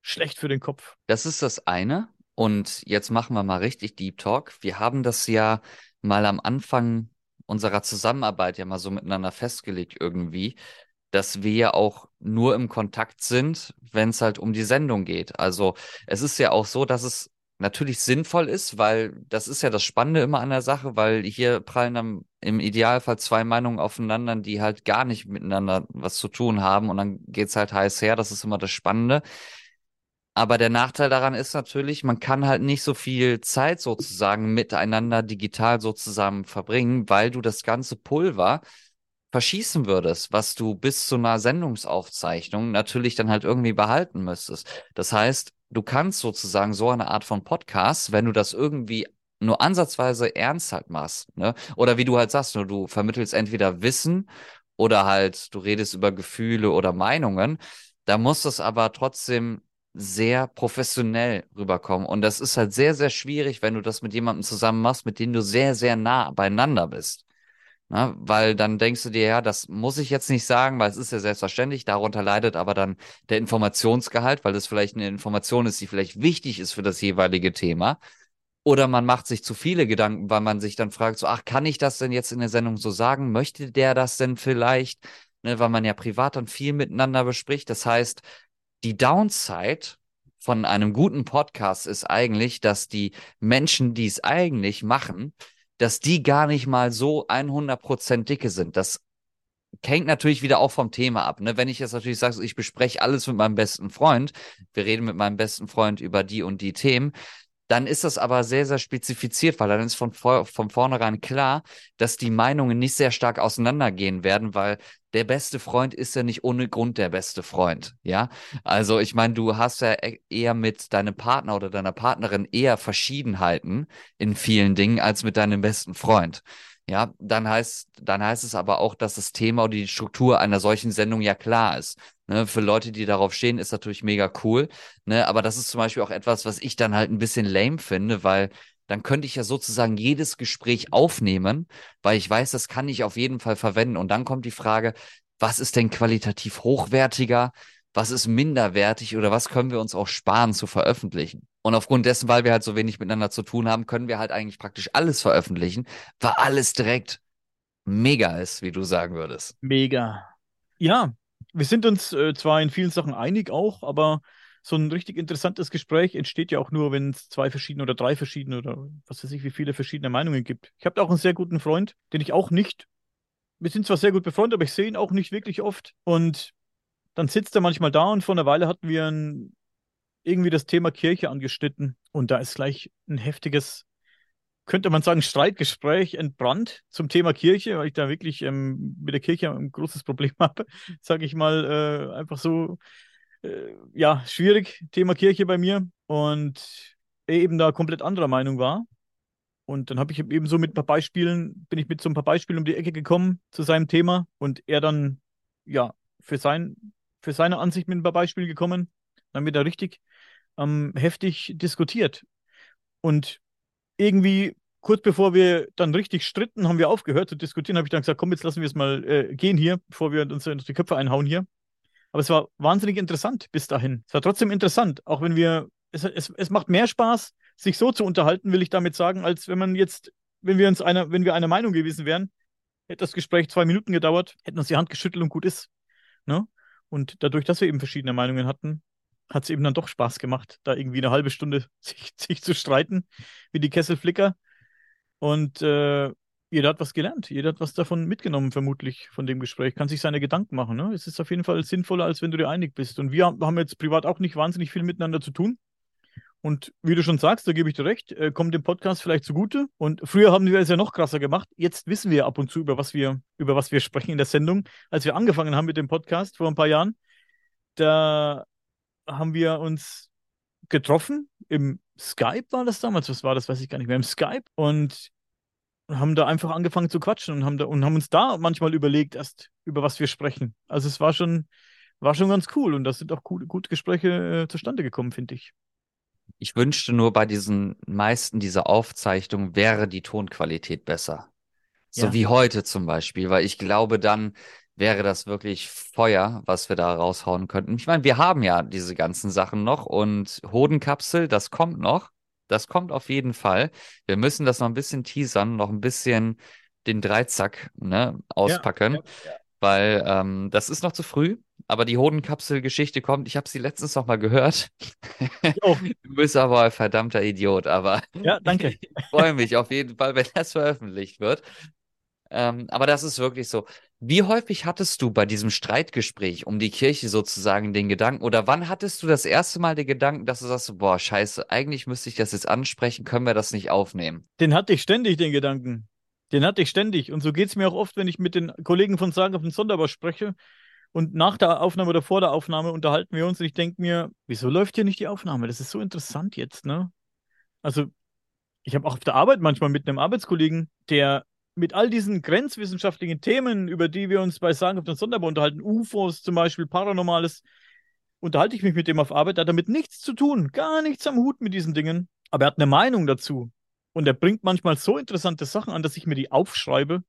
schlecht für den Kopf. Das ist das eine. Und jetzt machen wir mal richtig Deep Talk. Wir haben das ja mal am Anfang unserer Zusammenarbeit ja mal so miteinander festgelegt irgendwie, dass wir ja auch nur im Kontakt sind, wenn es halt um die Sendung geht. Also es ist ja auch so, dass es natürlich sinnvoll ist, weil das ist ja das Spannende immer an der Sache, weil hier prallen dann im Idealfall zwei Meinungen aufeinander, die halt gar nicht miteinander was zu tun haben und dann geht's halt heiß her, das ist immer das Spannende. Aber der Nachteil daran ist natürlich, man kann halt nicht so viel Zeit sozusagen miteinander digital sozusagen verbringen, weil du das ganze Pulver verschießen würdest, was du bis zu einer Sendungsaufzeichnung natürlich dann halt irgendwie behalten müsstest. Das heißt, du kannst sozusagen so eine Art von Podcast, wenn du das irgendwie nur ansatzweise ernst halt machst, ne? Oder wie du halt sagst, nur du vermittelst entweder Wissen oder halt du redest über Gefühle oder Meinungen, da muss das aber trotzdem sehr professionell rüberkommen. Und das ist halt sehr, sehr schwierig, wenn du das mit jemandem zusammen machst, mit dem du sehr, sehr nah beieinander bist. Na, weil dann denkst du dir, ja, das muss ich jetzt nicht sagen, weil es ist ja selbstverständlich, darunter leidet aber dann der Informationsgehalt, weil das vielleicht eine Information ist, die vielleicht wichtig ist für das jeweilige Thema. Oder man macht sich zu viele Gedanken, weil man sich dann fragt, so, ach, kann ich das denn jetzt in der Sendung so sagen? Möchte der das denn vielleicht? Ne, weil man ja privat dann viel miteinander bespricht. Das heißt, die Downside von einem guten Podcast ist eigentlich, dass die Menschen, die es eigentlich machen, dass die gar nicht mal so 100% dicke sind. Das hängt natürlich wieder auch vom Thema ab. Ne? Wenn ich jetzt natürlich sage, ich bespreche alles mit meinem besten Freund, wir reden mit meinem besten Freund über die und die Themen, dann ist das aber sehr, sehr spezifiziert, weil dann ist von, von vornherein klar, dass die Meinungen nicht sehr stark auseinandergehen werden, weil der beste Freund ist ja nicht ohne Grund der beste Freund, ja. Also ich meine, du hast ja e-, eher mit deinem Partner oder deiner Partnerin eher Verschiedenheiten in vielen Dingen als mit deinem besten Freund. Ja, dann heißt, dann heißt es aber auch, dass das Thema oder die Struktur einer solchen Sendung ja klar ist. Ne, für Leute, die darauf stehen, ist natürlich mega cool. Ne, aber das ist zum Beispiel auch etwas, was ich dann halt ein bisschen lame finde, weil dann könnte ich ja sozusagen jedes Gespräch aufnehmen, weil ich weiß, das kann ich auf jeden Fall verwenden. Und dann kommt die Frage, was ist denn qualitativ hochwertiger? Was ist minderwertig oder was können wir uns auch sparen zu veröffentlichen? Und aufgrund dessen, weil wir halt so wenig miteinander zu tun haben, können wir halt eigentlich praktisch alles veröffentlichen, weil alles direkt mega ist, wie du sagen würdest. Mega. Ja, wir sind uns äh, zwar in vielen Sachen einig auch, aber so ein richtig interessantes Gespräch entsteht ja auch nur, wenn es zwei verschiedene oder drei verschiedene oder was weiß ich, wie viele verschiedene Meinungen gibt. Ich habe auch einen sehr guten Freund, den ich auch nicht, wir sind zwar sehr gut befreundet, aber ich sehe ihn auch nicht wirklich oft. Und dann sitzt er manchmal da und vor einer Weile hatten wir ein, irgendwie das Thema Kirche angeschnitten. Und da ist gleich ein heftiges, könnte man sagen, Streitgespräch entbrannt zum Thema Kirche, weil ich da wirklich ähm, mit der Kirche ein großes Problem <laughs> habe, sage ich mal, äh, einfach so äh, ja, schwierig, Thema Kirche bei mir. Und er eben da komplett anderer Meinung war. Und dann habe ich eben so mit ein paar Beispielen, bin ich mit so ein paar Beispielen um die Ecke gekommen zu seinem Thema und er dann, ja, für, sein, für seine Ansicht mit ein paar Beispielen gekommen. Dann haben wir da richtig ähm, heftig diskutiert. Und irgendwie kurz bevor wir dann richtig stritten, haben wir aufgehört zu diskutieren, habe ich dann gesagt, komm, jetzt lassen wir es mal äh, gehen hier, bevor wir uns die Köpfe einhauen hier. Aber es war wahnsinnig interessant bis dahin. Es war trotzdem interessant, auch wenn wir, es, es, es macht mehr Spaß, sich so zu unterhalten, will ich damit sagen, als wenn man jetzt, wenn wir uns einer, wenn wir einer Meinung gewesen wären, hätte das Gespräch zwei Minuten gedauert, hätten uns die Hand geschüttelt und gut ist. Ne? Und dadurch, dass wir eben verschiedene Meinungen hatten, hat es eben dann doch Spaß gemacht, da irgendwie eine halbe Stunde <laughs> sich, sich zu streiten, wie die Kesselflicker. Und äh, jeder hat was gelernt, jeder hat was davon mitgenommen, vermutlich von dem Gespräch, kann sich seine Gedanken machen. Ne? Es ist auf jeden Fall sinnvoller, als wenn du dir einig bist. Und wir haben jetzt privat auch nicht wahnsinnig viel miteinander zu tun. Und wie du schon sagst, da gebe ich dir recht, äh, kommt dem Podcast vielleicht zugute. Und früher haben wir es ja noch krasser gemacht. Jetzt wissen wir ab und zu, über was wir, über was wir sprechen in der Sendung. Als wir angefangen haben mit dem Podcast vor ein paar Jahren, da haben wir uns getroffen. Im Skype war das damals, was war das, weiß ich gar nicht mehr, im Skype. Und haben da einfach angefangen zu quatschen und haben da und haben uns da manchmal überlegt, erst über was wir sprechen. Also es war schon, war schon ganz cool und da sind auch gute, gute Gespräche äh, zustande gekommen, finde ich. Ich wünschte nur bei diesen meisten dieser Aufzeichnungen wäre die Tonqualität besser. So Ja. wie heute zum Beispiel, weil ich glaube, dann wäre das wirklich Feuer, was wir da raushauen könnten. Ich meine, wir haben ja diese ganzen Sachen noch und Hodenkapsel, das kommt noch. Das kommt auf jeden Fall. Wir müssen das noch ein bisschen teasern, noch ein bisschen den Dreizack, ne, auspacken, ja, ja. weil ähm, das ist noch zu früh. Aber die Hodenkapsel-Geschichte kommt. Ich habe sie letztens noch mal gehört. <laughs> Du bist aber ein verdammter Idiot, aber Ja, danke. <laughs> ich freue mich auf jeden Fall, wenn das veröffentlicht wird. Ähm, aber das ist wirklich so. Wie häufig hattest du bei diesem Streitgespräch um die Kirche sozusagen den Gedanken, oder wann hattest du das erste Mal den Gedanken, dass du sagst, boah, scheiße, eigentlich müsste ich das jetzt ansprechen, können wir das nicht aufnehmen? Den hatte ich ständig, den Gedanken. Den hatte ich ständig. Und so geht es mir auch oft, wenn ich mit den Kollegen von Sagen auf den Sonderbar spreche. Und nach der Aufnahme oder vor der Aufnahme unterhalten wir uns und ich denke mir, wieso läuft hier nicht die Aufnahme? Das ist so interessant jetzt, ne? Also, ich habe auch auf der Arbeit manchmal mit einem Arbeitskollegen, der mit all diesen grenzwissenschaftlichen Themen, über die wir uns bei Sagen auf den Sonderbar unterhalten, UFOs zum Beispiel, Paranormales, unterhalte ich mich mit dem auf Arbeit, der hat damit nichts zu tun, gar nichts am Hut mit diesen Dingen. Aber er hat eine Meinung dazu. Und er bringt manchmal so interessante Sachen an, dass ich mir die aufschreibe,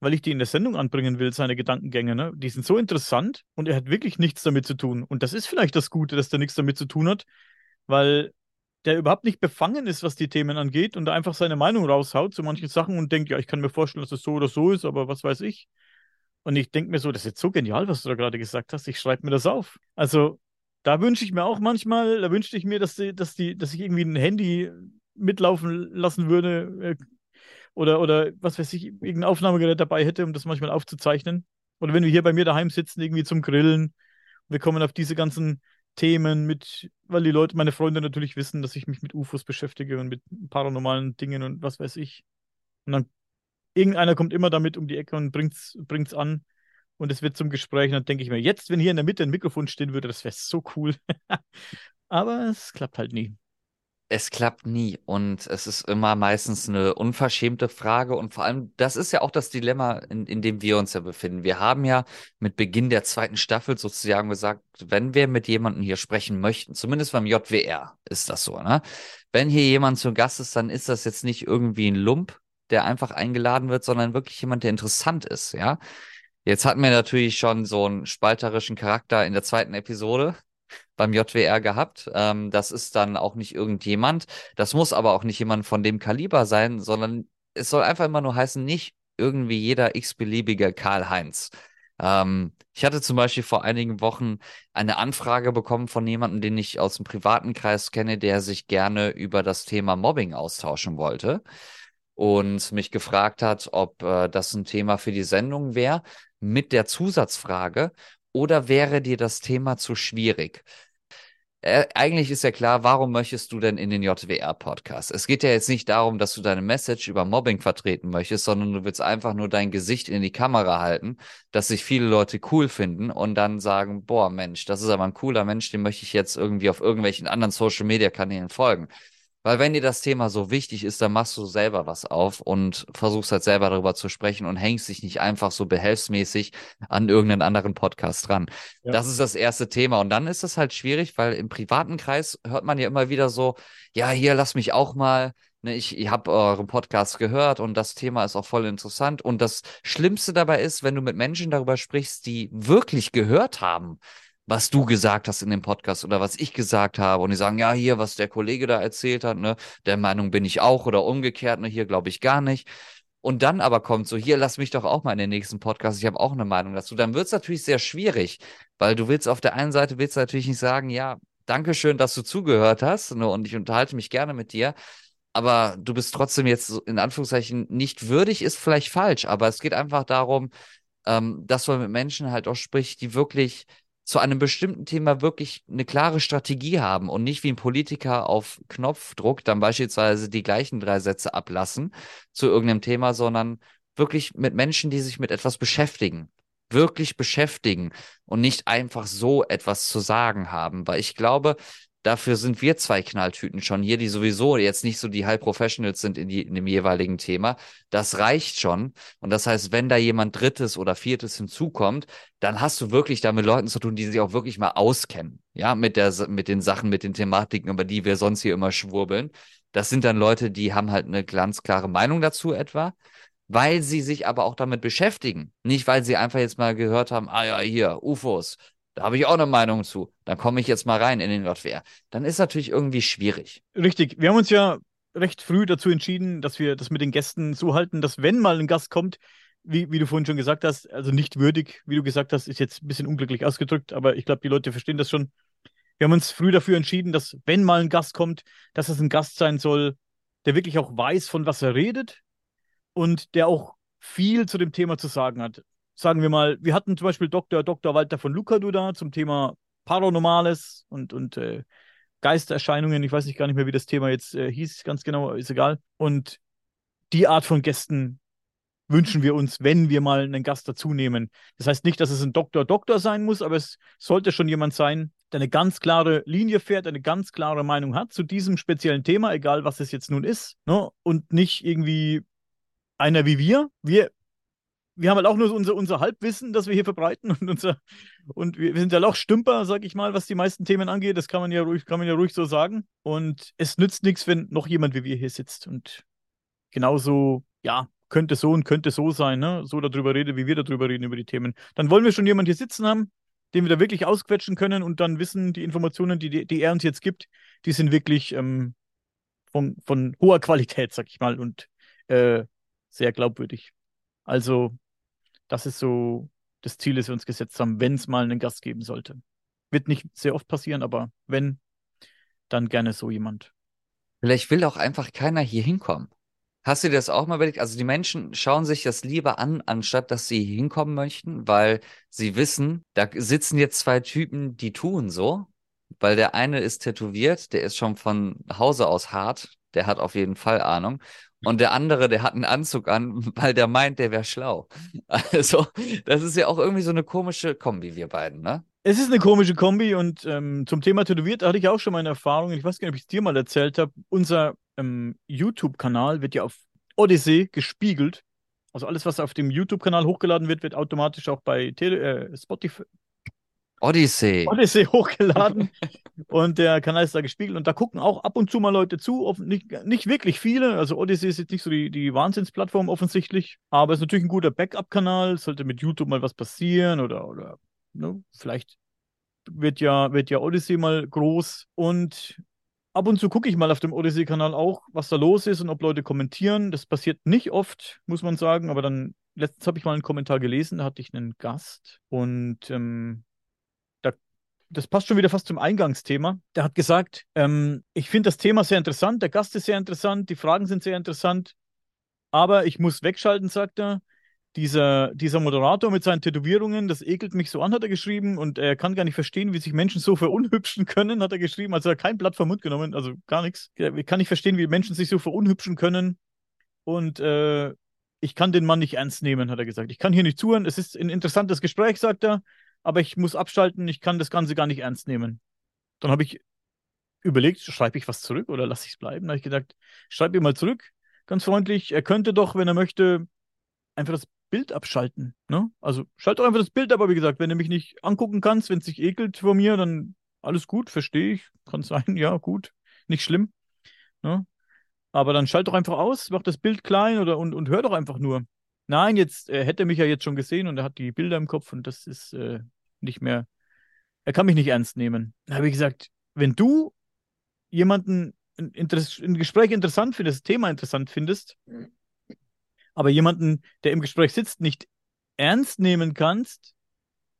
weil ich die in der Sendung anbringen will, seine Gedankengänge. Ne? Die sind so interessant und er hat wirklich nichts damit zu tun. Und das ist vielleicht das Gute, dass der nichts damit zu tun hat, weil der überhaupt nicht befangen ist, was die Themen angeht und einfach seine Meinung raushaut zu manchen Sachen und denkt, ja, ich kann mir vorstellen, dass es so oder so ist, aber was weiß ich. Und ich denke mir so, das ist jetzt so genial, was du da gerade gesagt hast. Ich schreibe mir das auf. Also da wünsche ich mir auch manchmal, da wünschte ich mir, dass, die, dass, die, dass ich irgendwie ein Handy mitlaufen lassen würde äh, oder, oder was weiß ich, irgendein Aufnahmegerät dabei hätte, um das manchmal aufzuzeichnen. Oder wenn wir hier bei mir daheim sitzen, irgendwie zum Grillen, wir kommen auf diese ganzen Themen mit, weil die Leute, meine Freunde natürlich wissen, dass ich mich mit UFOs beschäftige und mit paranormalen Dingen und was weiß ich. Und dann irgendeiner kommt immer damit um die Ecke und bringt's, bringt's an. Und es wird zum Gespräch. Und dann denke ich mir, jetzt, wenn hier in der Mitte ein Mikrofon stehen würde, das wäre so cool. <laughs> Aber es klappt halt nie. Es klappt nie und es ist immer meistens eine unverschämte Frage und vor allem, das ist ja auch das Dilemma, in, in dem wir uns ja befinden. Wir haben ja mit Beginn der zweiten Staffel sozusagen gesagt, wenn wir mit jemandem hier sprechen möchten, zumindest beim JWR ist das so, ne? Wenn hier jemand zu Gast ist, dann ist das jetzt nicht irgendwie ein Lump, der einfach eingeladen wird, sondern wirklich jemand, der interessant ist, ja? Jetzt hatten wir natürlich schon so einen spalterischen Charakter in der zweiten Episode beim JWR gehabt. Ähm, das ist dann auch nicht irgendjemand. Das muss aber auch nicht jemand von dem Kaliber sein, sondern es soll einfach immer nur heißen, nicht irgendwie jeder x-beliebige Karl-Heinz. Ähm, ich hatte zum Beispiel vor einigen Wochen eine Anfrage bekommen von jemandem, den ich aus dem privaten Kreis kenne, der sich gerne über das Thema Mobbing austauschen wollte und mich gefragt hat, ob äh, das ein Thema für die Sendung wäre, mit der Zusatzfrage, oder wäre dir das Thema zu schwierig? Äh, eigentlich ist ja klar, warum möchtest du denn in den JWR-Podcast? Es geht ja jetzt nicht darum, dass du deine Message über Mobbing vertreten möchtest, sondern du willst einfach nur dein Gesicht in die Kamera halten, dass sich viele Leute cool finden und dann sagen, boah, Mensch, das ist aber ein cooler Mensch, dem möchte ich jetzt irgendwie auf irgendwelchen anderen Social-Media-Kanälen folgen. Weil wenn dir das Thema so wichtig ist, dann machst du selber was auf und versuchst halt selber darüber zu sprechen und hängst dich nicht einfach so behelfsmäßig an irgendeinen anderen Podcast dran. Ja. Das ist das erste Thema. Und dann ist es halt schwierig, weil im privaten Kreis hört man ja immer wieder so, ja, hier, lass mich auch mal. Ne, ich ich habe euren Podcast gehört und das Thema ist auch voll interessant. Und das Schlimmste dabei ist, wenn du mit Menschen darüber sprichst, die wirklich gehört haben, was du gesagt hast in dem Podcast oder was ich gesagt habe und die sagen, ja, hier, was der Kollege da erzählt hat, ne, der Meinung bin ich auch oder umgekehrt, ne, hier glaube ich gar nicht. Und dann aber kommt so, hier, lass mich doch auch mal in den nächsten Podcast, ich habe auch eine Meinung dazu. Dann wird es natürlich sehr schwierig, weil du willst auf der einen Seite willst natürlich nicht sagen, ja, danke schön, dass du zugehört hast, ne, und ich unterhalte mich gerne mit dir. Aber du bist trotzdem jetzt in Anführungszeichen nicht würdig, ist vielleicht falsch, aber es geht einfach darum, ähm, dass man mit Menschen halt auch spricht, die wirklich zu einem bestimmten Thema wirklich eine klare Strategie haben und nicht wie ein Politiker auf Knopfdruck dann beispielsweise die gleichen drei Sätze ablassen zu irgendeinem Thema, sondern wirklich mit Menschen, die sich mit etwas beschäftigen, wirklich beschäftigen und nicht einfach so etwas zu sagen haben. Weil ich glaube, Dafür sind wir zwei Knalltüten schon hier, die sowieso jetzt nicht so die High Professionals sind in, die, in dem jeweiligen Thema. Das reicht schon. Und das heißt, wenn da jemand Drittes oder Viertes hinzukommt, dann hast du wirklich da mit Leuten zu tun, die sich auch wirklich mal auskennen. Ja, mit der, mit den Sachen, mit den Thematiken, über die wir sonst hier immer schwurbeln. Das sind dann Leute, die haben halt eine ganz klare Meinung dazu etwa, weil sie sich aber auch damit beschäftigen. Nicht, weil sie einfach jetzt mal gehört haben, ah ja, hier, UFOs, da habe ich auch eine Meinung zu. Dann komme ich jetzt mal rein in den JWR. Dann ist natürlich irgendwie schwierig. Richtig. Wir haben uns ja recht früh dazu entschieden, dass wir das mit den Gästen so halten, dass wenn mal ein Gast kommt, wie, wie du vorhin schon gesagt hast, also nicht würdig, wie du gesagt hast, ist jetzt ein bisschen unglücklich ausgedrückt, aber ich glaube, die Leute verstehen das schon. Wir haben uns früh dafür entschieden, dass wenn mal ein Gast kommt, dass es ein Gast sein soll, der wirklich auch weiß, von was er redet und der auch viel zu dem Thema zu sagen hat sagen wir mal, wir hatten zum Beispiel Dr. Dr. Walter von Lukadu da zum Thema Paranormales und, und äh, Geistererscheinungen. Ich weiß nicht gar nicht mehr, wie das Thema jetzt äh, hieß, ganz genau, ist egal. Und die Art von Gästen wünschen wir uns, wenn wir mal einen Gast dazu nehmen. Das heißt nicht, dass es ein Doktor Doktor sein muss, aber es sollte schon jemand sein, der eine ganz klare Linie fährt, eine ganz klare Meinung hat zu diesem speziellen Thema, egal was es jetzt nun ist, ne? und nicht irgendwie einer wie wir. Wir wir haben halt auch nur unser, unser Halbwissen, das wir hier verbreiten und unser und wir, wir sind ja auch Stümper, sag ich mal, was die meisten Themen angeht. Das kann man ja ruhig, kann man ja ruhig so sagen. Und es nützt nichts, wenn noch jemand wie wir hier sitzt und genauso, ja, könnte so und könnte so sein, ne? So darüber redet, wie wir darüber reden, über die Themen. Dann wollen wir schon jemanden hier sitzen haben, den wir da wirklich ausquetschen können und dann wissen, die Informationen, die, die er uns jetzt gibt, die sind wirklich ähm, von, von hoher Qualität, sag ich mal, und äh, sehr glaubwürdig. Also das ist so das Ziel, das wir uns gesetzt haben, wenn es mal einen Gast geben sollte. Wird nicht sehr oft passieren, aber wenn, dann gerne so jemand. Vielleicht will auch einfach keiner hier hinkommen. Hast du dir das auch mal überlegt? Also die Menschen schauen sich das lieber an, anstatt dass sie hinkommen möchten, weil sie wissen, da sitzen jetzt zwei Typen, die tun so, weil der eine ist tätowiert, der ist schon von Hause aus hart, der hat auf jeden Fall Ahnung. Und der andere, der hat einen Anzug an, <laughs> weil der meint, der wäre schlau. Also, das ist ja auch irgendwie so eine komische Kombi, wir beiden, ne? Es ist eine komische Kombi und ähm, zum Thema Tätowiert hatte ich auch schon meine Erfahrung. Ich weiß gar nicht, ob ich es dir mal erzählt habe. Unser ähm, YouTube-Kanal wird ja auf Odyssey gespiegelt. Also alles, was auf dem YouTube-Kanal hochgeladen wird, wird automatisch auch bei Tele äh, Spotify, Odyssey. Odyssey <laughs> hochgeladen und der Kanal ist da gespiegelt und da gucken auch ab und zu mal Leute zu, nicht, nicht wirklich viele, also Odyssey ist jetzt nicht so die, die Wahnsinnsplattform offensichtlich, aber ist natürlich ein guter Backup-Kanal, sollte mit YouTube mal was passieren oder, oder ne, vielleicht wird ja, wird ja Odyssey mal groß und ab und zu gucke ich mal auf dem Odyssey-Kanal auch, was da los ist und ob Leute kommentieren. Das passiert nicht oft, muss man sagen, aber dann letztens habe ich mal einen Kommentar gelesen, da hatte ich einen Gast und ähm, das passt schon wieder fast zum Eingangsthema. Der hat gesagt, ähm, ich finde das Thema sehr interessant, der Gast ist sehr interessant, die Fragen sind sehr interessant, aber ich muss wegschalten, sagt er. Dieser, dieser Moderator mit seinen Tätowierungen, das ekelt mich so an, hat er geschrieben, und er kann gar nicht verstehen, wie sich Menschen so verunhübschen können, hat er geschrieben. Also er hat kein Blatt vom Mund genommen, also gar nichts. Ich kann nicht verstehen, wie Menschen sich so verunhübschen können. Und äh, ich kann den Mann nicht ernst nehmen, hat er gesagt. Ich kann hier nicht zuhören. Es ist ein interessantes Gespräch, sagt er aber ich muss abschalten, ich kann das Ganze gar nicht ernst nehmen. Dann habe ich überlegt, schreibe ich was zurück oder lasse ich es bleiben? Da habe ich gedacht, schreibe ihm mal zurück, ganz freundlich. Er könnte doch, wenn er möchte, einfach das Bild abschalten. Ne? Also schalt doch einfach das Bild ab, aber wie gesagt, wenn du mich nicht angucken kannst, wenn es sich ekelt vor mir, dann alles gut, verstehe ich. Kann sein, <laughs> ja, gut, nicht schlimm. Ne? Aber dann schalt doch einfach aus, mach das Bild klein oder und, und hör doch einfach nur. Nein, jetzt äh, hätte mich ja jetzt schon gesehen und er hat die Bilder im Kopf und das ist äh, nicht mehr. Er kann mich nicht ernst nehmen. Da habe ich gesagt, wenn du jemanden ein, ein Gespräch interessant findest, das Thema interessant findest, aber jemanden, der im Gespräch sitzt, nicht ernst nehmen kannst,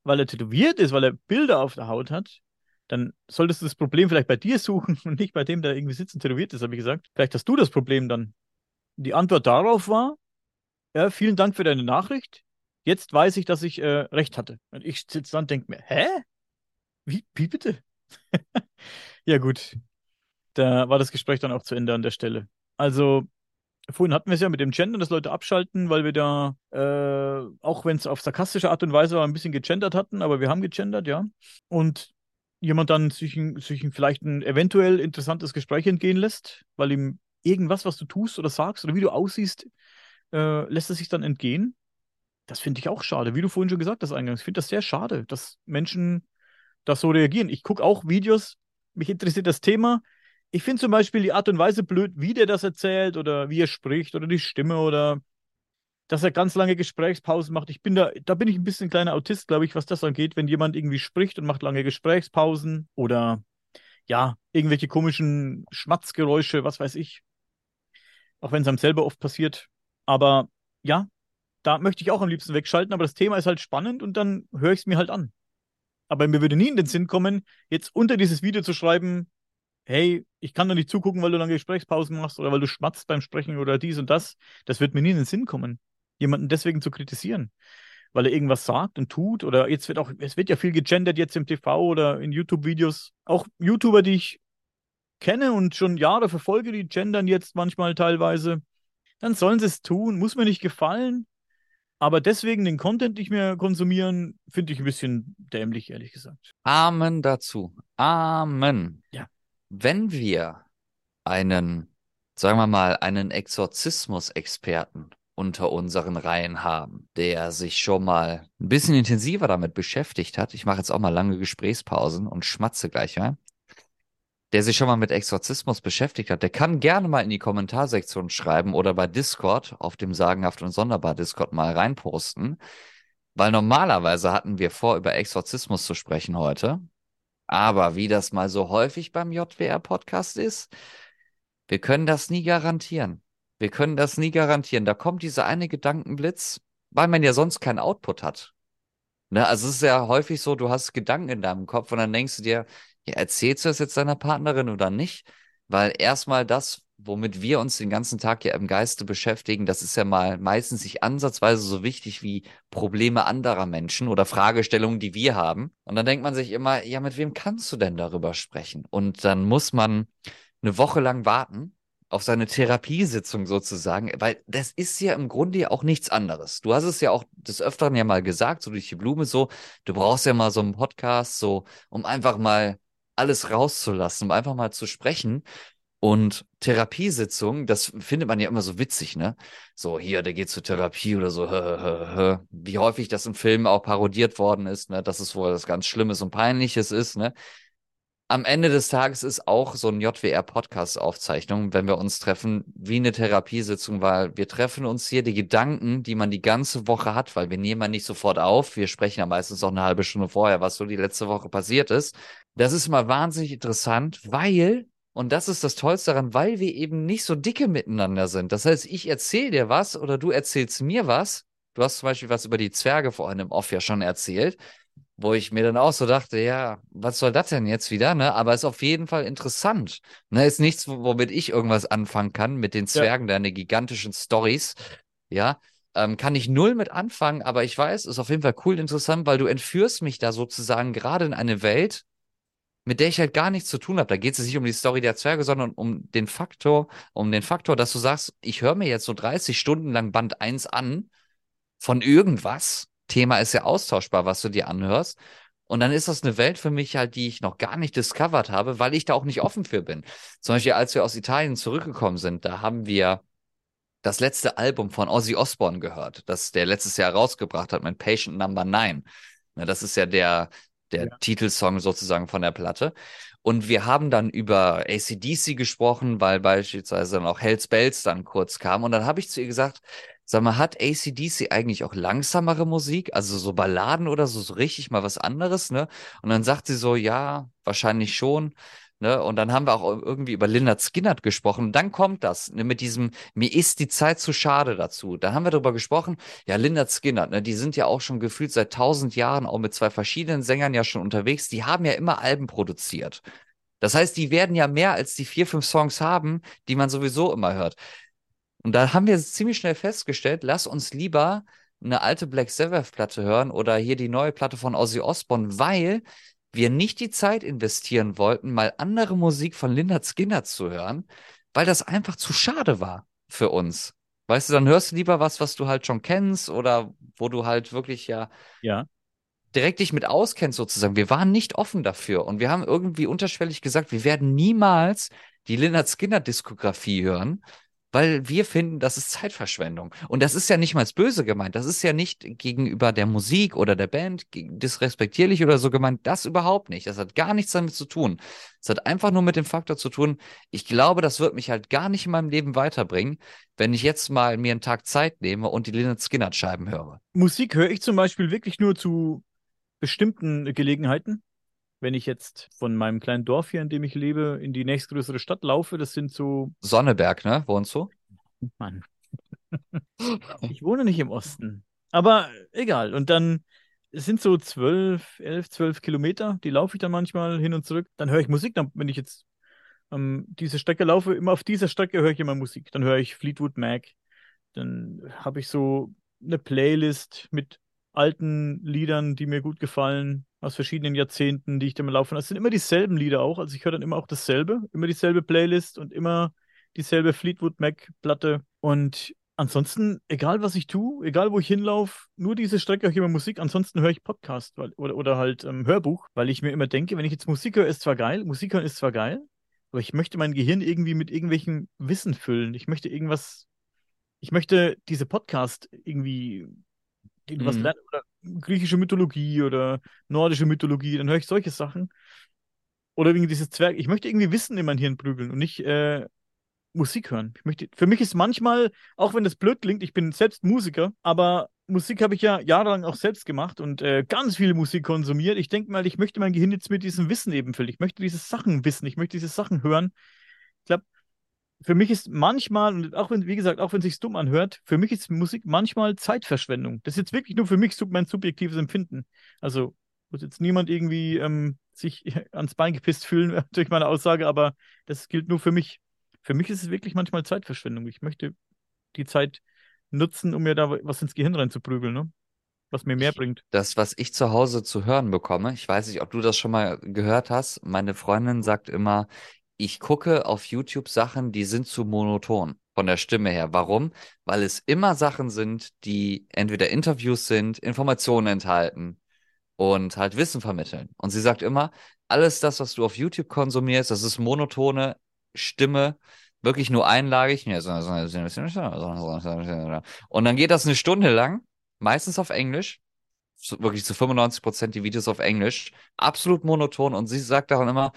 weil er tätowiert ist, weil er Bilder auf der Haut hat, dann solltest du das Problem vielleicht bei dir suchen <laughs> und nicht bei dem, der irgendwie sitzt und tätowiert ist, habe ich gesagt. Vielleicht hast du das Problem dann. Die Antwort darauf war, ja, vielen Dank für deine Nachricht. Jetzt weiß ich, dass ich äh, recht hatte. Und ich sitze dann und denke mir, hä? Wie, wie bitte? <laughs> ja, gut. Da war das Gespräch dann auch zu Ende an der Stelle. Also, vorhin hatten wir es ja mit dem Gendern, dass Leute abschalten, weil wir da, äh, auch wenn es auf sarkastische Art und Weise war, ein bisschen gegendert hatten, aber wir haben gegendert, ja. Und jemand dann sich, sich vielleicht ein eventuell interessantes Gespräch entgehen lässt, weil ihm irgendwas, was du tust oder sagst oder wie du aussiehst, äh, lässt es sich dann entgehen. Das finde ich auch schade, wie du vorhin schon gesagt hast eingangs. Ich finde das sehr schade, dass Menschen das so reagieren. Ich gucke auch Videos, mich interessiert das Thema. Ich finde zum Beispiel die Art und Weise blöd, wie der das erzählt oder wie er spricht oder die Stimme oder dass er ganz lange Gesprächspausen macht. Ich bin da, da bin ich ein bisschen kleiner Autist, glaube ich, was das angeht, wenn jemand irgendwie spricht und macht lange Gesprächspausen oder ja, irgendwelche komischen Schmatzgeräusche, was weiß ich. Auch wenn es einem selber oft passiert. Aber ja, da möchte ich auch am liebsten wegschalten, aber das Thema ist halt spannend und dann höre ich es mir halt an. Aber mir würde nie in den Sinn kommen, jetzt unter dieses Video zu schreiben, hey, ich kann doch nicht zugucken, weil du lange Gesprächspausen machst oder weil du schmatzt beim Sprechen oder dies und das. Das wird mir nie in den Sinn kommen jemanden deswegen zu kritisieren, weil er irgendwas sagt und tut. Oder jetzt wird auch, es wird ja viel gegendert jetzt im TV oder in YouTube-Videos. Auch YouTuber, die ich kenne und schon Jahre verfolge, die gendern jetzt manchmal teilweise. Dann sollen sie es tun, muss mir nicht gefallen. Aber deswegen den Content nicht mehr konsumieren, finde ich ein bisschen dämlich, ehrlich gesagt. Amen dazu. Amen. Ja. Wenn wir einen, sagen wir mal, einen Exorzismus-Experten unter unseren Reihen haben, der sich schon mal ein bisschen intensiver damit beschäftigt hat. Ich mache jetzt auch mal lange Gesprächspausen und schmatze gleich mal. Der sich schon mal mit Exorzismus beschäftigt hat, der kann gerne mal in die Kommentarsektion schreiben oder bei Discord auf dem Sagenhaft und Sonderbar Discord mal reinposten. Weil normalerweise hatten wir vor, über Exorzismus zu sprechen heute. Aber wie das mal so häufig beim JWR-Podcast ist, wir können das nie garantieren. Wir können das nie garantieren. Da kommt dieser eine Gedankenblitz, weil man ja sonst keinen Output hat. Ne? Also es ist ja häufig so, du hast Gedanken in deinem Kopf und dann denkst du dir, ja, erzählst du das jetzt deiner Partnerin oder nicht? Weil erstmal das, womit wir uns den ganzen Tag ja im Geiste beschäftigen, das ist ja mal meistens nicht ansatzweise so wichtig wie Probleme anderer Menschen oder Fragestellungen, die wir haben. Und dann denkt man sich immer, ja, mit wem kannst du denn darüber sprechen? Und dann muss man eine Woche lang warten auf seine Therapiesitzung sozusagen, weil das ist ja im Grunde ja auch nichts anderes. Du hast es ja auch des Öfteren ja mal gesagt, so durch die Blume so, du brauchst ja mal so einen Podcast, so, um einfach mal alles rauszulassen, um einfach mal zu sprechen. Und Therapiesitzung, das findet man ja immer so witzig, ne? So, hier, der geht zur Therapie oder so, hö, hö, hö. wie häufig das im Film auch parodiert worden ist, ne? Dass es wohl das ganz Schlimmes und Peinliches ist, ne? am Ende des Tages ist auch so ein JWR-Podcast-Aufzeichnung, wenn wir uns treffen, wie eine Therapiesitzung, weil wir treffen uns hier die Gedanken, die man die ganze Woche hat, weil wir nehmen ja nicht sofort auf. Wir sprechen ja meistens auch eine halbe Stunde vorher, was so die letzte Woche passiert ist. Das ist mal wahnsinnig interessant, weil, und das ist das Tollste daran, weil wir eben nicht so dicke miteinander sind. Das heißt, ich erzähle dir was oder du erzählst mir was. Du hast zum Beispiel was über die Zwerge vorhin im Off ja schon erzählt wo ich mir dann auch so dachte, ja, was soll das denn jetzt wieder, ne? Aber ist auf jeden Fall interessant. Ne, ist nichts, womit ich irgendwas anfangen kann mit den Zwergen, ja. deine gigantischen Stories, ja. Ähm, kann ich null mit anfangen, aber ich weiß, ist auf jeden Fall cool interessant, weil du entführst mich da sozusagen gerade in eine Welt, mit der ich halt gar nichts zu tun habe. Da geht es nicht um die Story der Zwerge, sondern um den Faktor, um den Faktor, dass du sagst, ich höre mir jetzt so 30 Stunden lang Band 1 an von irgendwas Thema ist ja austauschbar, was du dir anhörst. Und dann ist das eine Welt für mich halt, die ich noch gar nicht discovered habe, weil ich da auch nicht offen für bin. Zum Beispiel, als wir aus Italien zurückgekommen sind, da haben wir das letzte Album von Ozzy Osbourne gehört, das der letztes Jahr rausgebracht hat mit Patient Number 9. Das ist ja der, der ja. Titelsong sozusagen von der Platte. Und wir haben dann über ACDC gesprochen, weil beispielsweise dann auch Hells Bells dann kurz kam. Und dann habe ich zu ihr gesagt, Sag mal, hat ACDC eigentlich auch langsamere Musik? Also so Balladen oder so, so richtig mal was anderes, ne? Und dann sagt sie so, ja, wahrscheinlich schon. Ne? Und dann haben wir auch irgendwie über Lynyrd Skynyrd gesprochen. Und dann kommt das ne, mit diesem, mir ist die Zeit zu schade dazu. Dann haben wir darüber gesprochen, ja, Lynyrd Skynyrd, ne, die sind ja auch schon gefühlt seit tausend Jahren auch mit zwei verschiedenen Sängern ja schon unterwegs. Die haben ja immer Alben produziert. Das heißt, die werden ja mehr als die vier, fünf Songs haben, die man sowieso immer hört. Und da haben wir ziemlich schnell festgestellt, lass uns lieber eine alte Black Sabbath-Platte hören oder hier die neue Platte von Ozzy Osbourne, weil wir nicht die Zeit investieren wollten, mal andere Musik von Lynyrd Skinner zu hören, weil das einfach zu schade war für uns. Weißt du, dann hörst du lieber was, was du halt schon kennst oder wo du halt wirklich ja, ja. direkt dich mit auskennst sozusagen. Wir waren nicht offen dafür und wir haben irgendwie unterschwellig gesagt, wir werden niemals die Lynyrd Skinner Diskografie hören, weil wir finden, das ist Zeitverschwendung. Und das ist ja nicht mal böse gemeint. Das ist ja nicht gegenüber der Musik oder der Band disrespektierlich oder so gemeint. Das überhaupt nicht. Das hat gar nichts damit zu tun. Es hat einfach nur mit dem Faktor zu tun, ich glaube, das wird mich halt gar nicht in meinem Leben weiterbringen, wenn ich jetzt mal mir einen Tag Zeit nehme und die Lynyrd Skinner Scheiben höre. Musik höre ich zum Beispiel wirklich nur zu bestimmten Gelegenheiten. Wenn ich jetzt von meinem kleinen Dorf hier, in dem ich lebe, in die nächstgrößere Stadt laufe, das sind so. Sonneberg, ne? Wohnst du? Mann. <laughs> ich wohne nicht im Osten. Aber egal. Und dann es sind so zwölf, elf, zwölf Kilometer, die laufe ich dann manchmal hin und zurück. Dann höre ich Musik. Dann, wenn ich jetzt ähm, diese Strecke laufe, immer auf dieser Strecke höre ich immer Musik. Dann höre ich Fleetwood Mac. Dann habe ich so eine Playlist mit alten Liedern, die mir gut gefallen, aus verschiedenen Jahrzehnten, die ich dann mal laufen. Es sind immer dieselben Lieder auch, also ich höre dann immer auch dasselbe, immer dieselbe Playlist und immer dieselbe Fleetwood Mac-Platte. Und ansonsten, egal was ich tue, egal wo ich hinlaufe, nur diese Strecke höre ich immer Musik, ansonsten höre ich Podcast weil, oder, oder halt ähm, Hörbuch, weil ich mir immer denke, wenn ich jetzt Musik höre, ist zwar geil, Musik hören ist zwar geil, aber ich möchte mein Gehirn irgendwie mit irgendwelchen Wissen füllen. Ich möchte irgendwas, ich möchte diese Podcast irgendwie irgendwas mhm. lernen oder griechische Mythologie oder nordische Mythologie, dann höre ich solche Sachen. Oder wegen dieses Zwerg. Ich möchte irgendwie Wissen in mein Hirn prügeln und nicht äh, Musik hören. Ich möchte, für mich ist manchmal, auch wenn das blöd klingt, ich bin selbst Musiker, aber Musik habe ich ja jahrelang auch selbst gemacht und äh, ganz viel Musik konsumiert. Ich denke mal, ich möchte mein Gehirn jetzt mit diesem Wissen eben füllen. Ich möchte diese Sachen wissen, ich möchte diese Sachen hören. Für mich ist manchmal, und auch wenn, wie gesagt, auch wenn es sich dumm anhört, für mich ist Musik manchmal Zeitverschwendung. Das ist jetzt wirklich nur für mich mein subjektives Empfinden. Also muss jetzt niemand irgendwie ähm, sich <laughs> ans Bein gepisst fühlen <laughs> durch meine Aussage, aber das gilt nur für mich. Für mich ist es wirklich manchmal Zeitverschwendung. Ich möchte die Zeit nutzen, um mir da was ins Gehirn reinzuprügeln, ne? Was mir mehr bringt. Das, was ich zu Hause zu hören bekomme, ich weiß nicht, ob du das schon mal gehört hast. Meine Freundin sagt immer, ich gucke auf YouTube Sachen, die sind zu monoton von der Stimme her. Warum? Weil es immer Sachen sind, die entweder Interviews sind, Informationen enthalten und halt Wissen vermitteln. Und sie sagt immer, alles das, was du auf YouTube konsumierst, das ist monotone Stimme, wirklich nur einlagig. Und dann geht das eine Stunde lang, meistens auf Englisch. Wirklich zu 95 Prozent die Videos auf Englisch. Absolut monoton. Und sie sagt dann immer,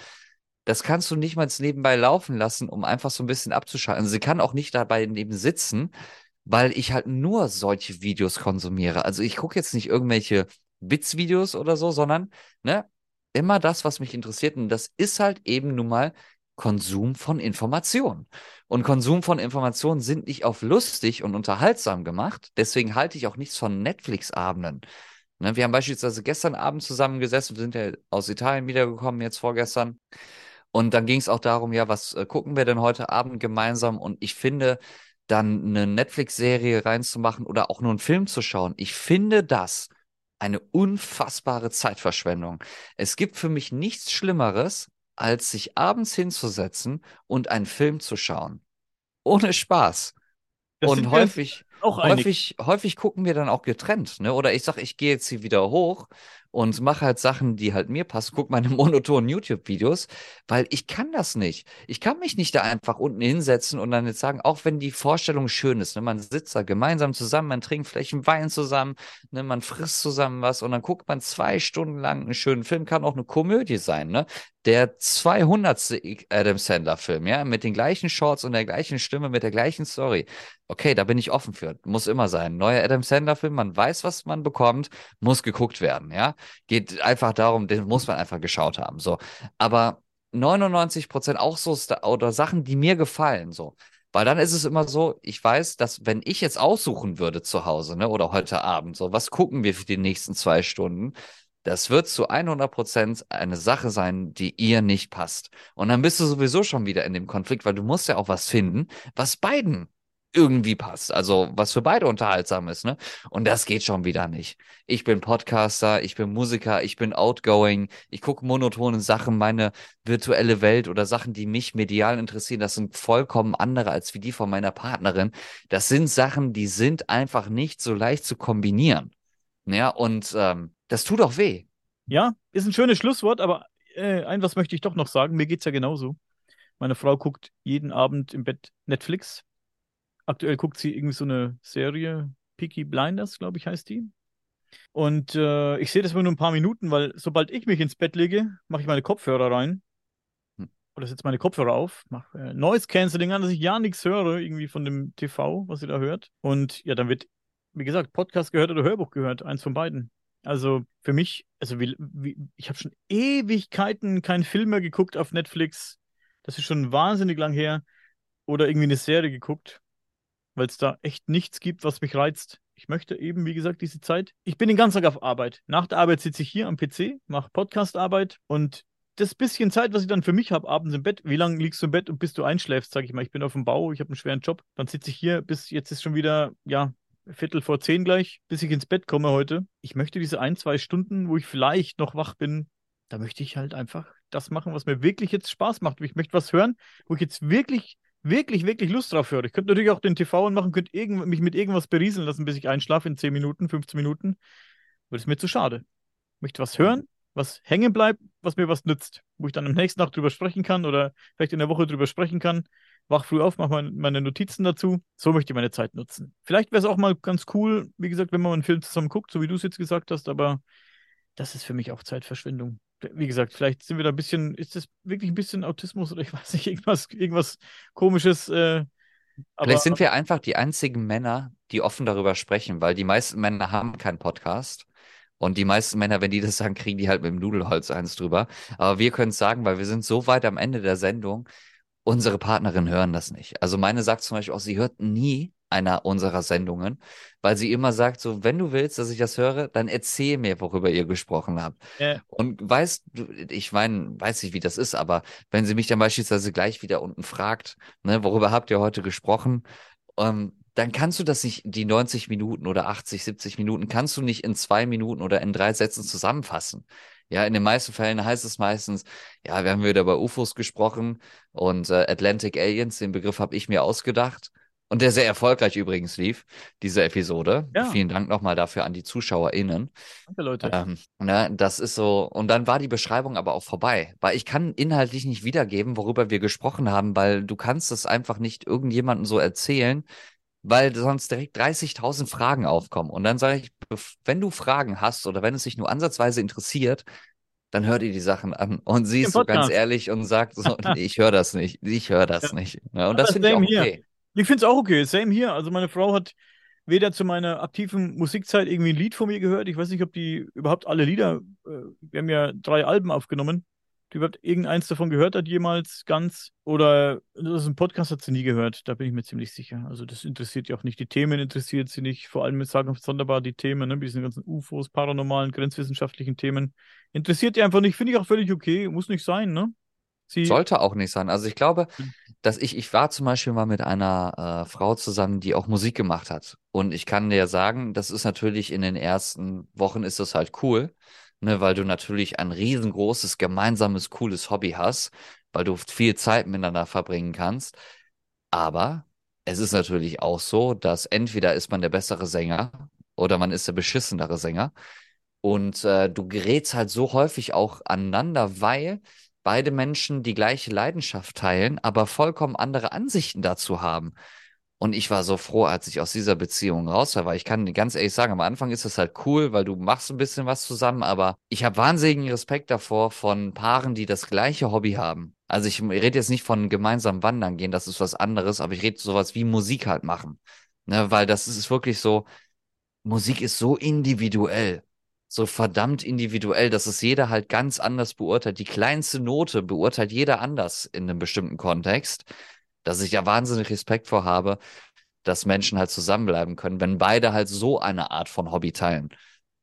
das kannst du nicht mal nebenbei laufen lassen, um einfach so ein bisschen abzuschalten. Also sie kann auch nicht dabei neben sitzen, weil ich halt nur solche Videos konsumiere. Also ich gucke jetzt nicht irgendwelche Witzvideos oder so, sondern ne, immer das, was mich interessiert. Und das ist halt eben nun mal Konsum von Informationen. Und Konsum von Informationen sind nicht auf lustig und unterhaltsam gemacht. Deswegen halte ich auch nichts von Netflix-Abenden. Ne, wir haben beispielsweise gestern Abend zusammengesessen, wir sind ja aus Italien wiedergekommen, jetzt vorgestern. Und dann ging es auch darum, ja, was äh, gucken wir denn heute Abend gemeinsam? Und ich finde, dann eine Netflix-Serie reinzumachen oder auch nur einen Film zu schauen, ich finde das eine unfassbare Zeitverschwendung. Es gibt für mich nichts Schlimmeres, als sich abends hinzusetzen und einen Film zu schauen. Ohne Spaß. Das und häufig, häufig, häufig gucken wir dann auch getrennt, ne? Oder ich sag, ich gehe jetzt hier wieder hoch und mache halt Sachen, die halt mir passen, guck meine <laughs> monotonen YouTube-Videos, weil ich kann das nicht. Ich kann mich nicht da einfach unten hinsetzen und dann jetzt sagen, auch wenn die Vorstellung schön ist, ne, man sitzt da gemeinsam zusammen, man trinkt einen Wein zusammen, ne, man frisst zusammen was und dann guckt man zwei Stunden lang einen schönen Film, kann auch eine Komödie sein, ne? Der 200. Adam Sandler Film, ja, mit den gleichen Shorts und der gleichen Stimme, mit der gleichen Story. Okay, da bin ich offen für. Muss immer sein. Neuer Adam Sandler Film, man weiß, was man bekommt, muss geguckt werden, ja. Geht einfach darum, den muss man einfach geschaut haben. So. Aber 99 Prozent auch so oder Sachen, die mir gefallen, so. Weil dann ist es immer so, ich weiß, dass wenn ich jetzt aussuchen würde zu Hause, ne, oder heute Abend, so, was gucken wir für die nächsten zwei Stunden? Das wird zu 100 Prozent eine Sache sein, die ihr nicht passt. Und dann bist du sowieso schon wieder in dem Konflikt, weil du musst ja auch was finden, was beiden irgendwie passt. Also was für beide unterhaltsam ist, ne? Und das geht schon wieder nicht. Ich bin Podcaster, ich bin Musiker, ich bin outgoing, ich gucke monotone Sachen, meine virtuelle Welt oder Sachen, die mich medial interessieren, das sind vollkommen andere als wie die von meiner Partnerin. Das sind Sachen, die sind einfach nicht so leicht zu kombinieren. Ja, und ähm, Das tut auch weh. Ja, ist ein schönes Schlusswort, aber äh, ein was möchte ich doch noch sagen. Mir geht es ja genauso. Meine Frau guckt jeden Abend im Bett Netflix. Aktuell guckt sie irgendwie so eine Serie, Peaky Blinders, glaube ich, heißt die. Und äh, ich sehe das immer nur ein paar Minuten, weil sobald ich mich ins Bett lege, mache ich meine Kopfhörer rein. Hm. Oder setze meine Kopfhörer auf, mache äh, Noise Cancelling an, dass ich ja nichts höre, irgendwie von dem TV, was ihr da hört. Und ja, dann wird, wie gesagt, Podcast gehört oder Hörbuch gehört, eins von beiden. Also für mich, also wie, wie, ich habe schon Ewigkeiten keinen Film mehr geguckt auf Netflix. Das ist schon wahnsinnig lang her. Oder irgendwie eine Serie geguckt, weil es da echt nichts gibt, was mich reizt. Ich möchte eben, wie gesagt, diese Zeit. Ich bin den ganzen Tag auf Arbeit. Nach der Arbeit sitze ich hier am PC, mache Podcast-Arbeit und das bisschen Zeit, was ich dann für mich habe, abends im Bett, wie lange liegst du im Bett und bis du einschläfst, sage ich mal. Ich bin auf dem Bau, ich habe einen schweren Job. Dann sitze ich hier, bis jetzt ist schon wieder, ja, Viertel vor zehn gleich, bis ich ins Bett komme heute. Ich möchte diese ein, zwei Stunden, wo ich vielleicht noch wach bin, da möchte ich halt einfach das machen, was mir wirklich jetzt Spaß macht. Ich möchte was hören, wo ich jetzt wirklich wirklich, wirklich Lust drauf höre. Ich könnte natürlich auch den TV anmachen, könnte irgend, mich mit irgendwas berieseln lassen, bis ich einschlafe in 10 Minuten, 15 Minuten. Aber das ist mir zu schade. Ich möchte was hören, was hängen bleibt, was mir was nützt, wo ich dann am nächsten Tag drüber sprechen kann oder vielleicht in der Woche drüber sprechen kann. Wach früh auf, mache meine Notizen dazu. So möchte ich meine Zeit nutzen. Vielleicht wäre es auch mal ganz cool, wie gesagt, wenn man einen Film zusammen guckt, so wie du es jetzt gesagt hast, aber das ist für mich auch Zeitverschwendung wie gesagt, vielleicht sind wir da ein bisschen, ist das wirklich ein bisschen Autismus oder ich weiß nicht, irgendwas, irgendwas komisches. Äh, Vielleicht sind wir einfach die einzigen Männer, die offen darüber sprechen, weil die meisten Männer haben keinen Podcast. Und die meisten Männer, wenn die das sagen, kriegen die halt mit dem Nudelholz eins drüber. Aber wir können es sagen, weil wir sind so weit am Ende der Sendung, unsere Partnerinnen hören das nicht. Also meine sagt zum Beispiel auch, sie hört nie einer unserer Sendungen, weil sie immer sagt, so, wenn du willst, dass ich das höre, dann erzähl mir, worüber ihr gesprochen habt. Ja. Und weißt du, ich meine, weiß nicht, wie das ist, aber wenn sie mich dann beispielsweise gleich wieder unten fragt, ne, worüber habt ihr heute gesprochen, ähm, dann kannst du das nicht, die 90 Minuten oder 80, 70 Minuten, kannst du nicht in zwei Minuten oder in drei Sätzen zusammenfassen. Ja, in den meisten Fällen heißt es meistens, ja, wir haben wieder über UFOs gesprochen und äh, Atlantic Aliens, den Begriff habe ich mir ausgedacht und der sehr erfolgreich übrigens lief, diese Episode. Ja. Vielen Dank nochmal dafür an die ZuschauerInnen. Danke, Leute. Ähm, ne, das ist so, und dann war die Beschreibung aber auch vorbei, weil ich kann inhaltlich nicht wiedergeben, worüber wir gesprochen haben, weil du kannst es einfach nicht irgendjemandem so erzählen, weil sonst direkt 30.000 Fragen aufkommen. Und dann sage ich, wenn du Fragen hast oder wenn es sich nur ansatzweise interessiert, dann hört ihr die Sachen an. Und sie ist so ganz ehrlich und sagt so, <laughs> ich höre das nicht, ich höre das nicht. Ja, und das, das finde ich auch okay. Hier. Ich finde es auch okay. Same hier. Also meine Frau hat weder zu meiner aktiven Musikzeit irgendwie ein Lied von mir gehört. Ich weiß nicht, ob die überhaupt alle Lieder, äh, wir haben ja drei Alben aufgenommen, die überhaupt irgendeins davon gehört hat jemals ganz. Oder das ist ein Podcast hat sie nie gehört, da bin ich mir ziemlich sicher. Also das interessiert sie auch nicht. Die Themen interessiert sie nicht. Vor allem mit sagen sonderbar die Themen, ne, diesen ganzen UFOs, paranormalen, grenzwissenschaftlichen Themen. Interessiert die einfach nicht, finde ich auch völlig okay. Muss nicht sein, ne? Sie Sollte auch nicht sein. Also ich glaube, hm. dass ich, ich war zum Beispiel mal mit einer äh, Frau zusammen, die auch Musik gemacht hat. Und ich kann dir sagen, das ist natürlich in den ersten Wochen ist das halt cool, ne, weil du natürlich ein riesengroßes, gemeinsames, cooles Hobby hast, weil du viel Zeit miteinander verbringen kannst. Aber es ist natürlich auch so, dass entweder ist man der bessere Sänger oder man ist der beschissenere Sänger. Und äh, du gerätst halt so häufig auch aneinander, weil beide Menschen die gleiche Leidenschaft teilen, aber vollkommen andere Ansichten dazu haben. Und ich war so froh, als ich aus dieser Beziehung raus war, weil ich kann ganz ehrlich sagen, am Anfang ist das halt cool, weil du machst ein bisschen was zusammen, aber ich habe wahnsinnigen Respekt davor von Paaren, die das gleiche Hobby haben. Also ich rede jetzt nicht von gemeinsam wandern gehen, das ist was anderes, aber ich rede sowas wie Musik halt machen. Ne, weil das ist wirklich so, Musik ist so individuell so verdammt individuell, dass es jeder halt ganz anders beurteilt. Die kleinste Note beurteilt jeder anders in einem bestimmten Kontext, dass ich ja wahnsinnig Respekt vor habe, dass Menschen halt zusammenbleiben können, wenn beide halt so eine Art von Hobby teilen.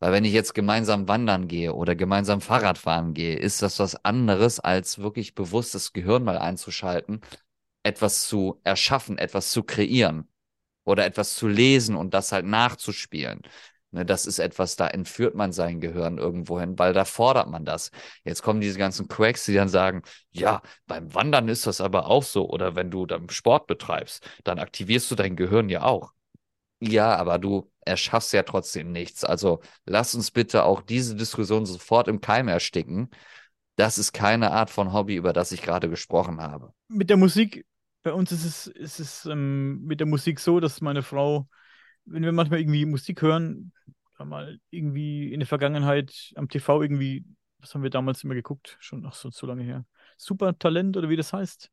Weil wenn ich jetzt gemeinsam wandern gehe oder gemeinsam Fahrrad fahren gehe, ist das was anderes, als wirklich bewusst das Gehirn mal einzuschalten, etwas zu erschaffen, etwas zu kreieren oder etwas zu lesen und das halt nachzuspielen. Ne, das ist etwas, da entführt man sein Gehirn irgendwo hin, weil da fordert man das. Jetzt kommen diese ganzen Quacks, die dann sagen, ja, beim Wandern ist das aber auch so. Oder wenn du dann Sport betreibst, dann aktivierst du dein Gehirn ja auch. Ja, aber du erschaffst ja trotzdem nichts. Also lass uns bitte auch diese Diskussion sofort im Keim ersticken. Das ist keine Art von Hobby, über das ich gerade gesprochen habe. Mit der Musik, bei uns ist es, ist es ähm, mit der Musik so, dass meine Frau, wenn wir manchmal irgendwie Musik hören, mal irgendwie in der Vergangenheit am TV irgendwie, was haben wir damals immer geguckt? Schon ach so, so lange her. Super Talent oder wie das heißt.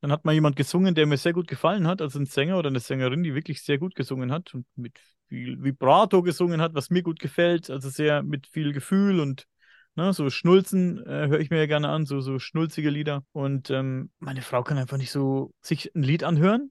Dann hat mal jemand gesungen, der mir sehr gut gefallen hat, also ein Sänger oder eine Sängerin, die wirklich sehr gut gesungen hat und mit viel Vibrato gesungen hat, was mir gut gefällt, also sehr mit viel Gefühl und ne, so Schnulzen äh, höre ich mir ja gerne an, so, so schnulzige Lieder. Und ähm, meine Frau kann einfach nicht so sich ein Lied anhören,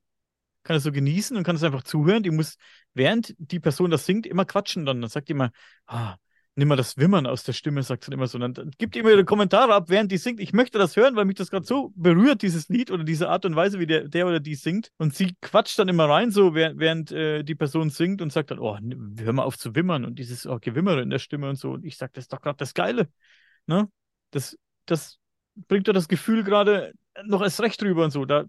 kann es so genießen und kann es einfach zuhören. Die muss, während die Person das singt, immer quatschen dann. Dann sagt die immer, ah, nimm mal das Wimmern aus der Stimme, sagt sie immer so. Und dann gibt immer ihre Kommentare ab, während die singt. Ich möchte das hören, weil mich das gerade so berührt, dieses Lied oder diese Art und Weise, wie der, der oder die singt. Und sie quatscht dann immer rein, so während, während äh, die Person singt und sagt dann, oh, hör mal auf zu wimmern und dieses oh, Gewimmere in der Stimme und so. Und ich sage, das ist doch gerade das Geile. Ne? Das, das bringt doch das Gefühl gerade noch erst recht drüber und so. Da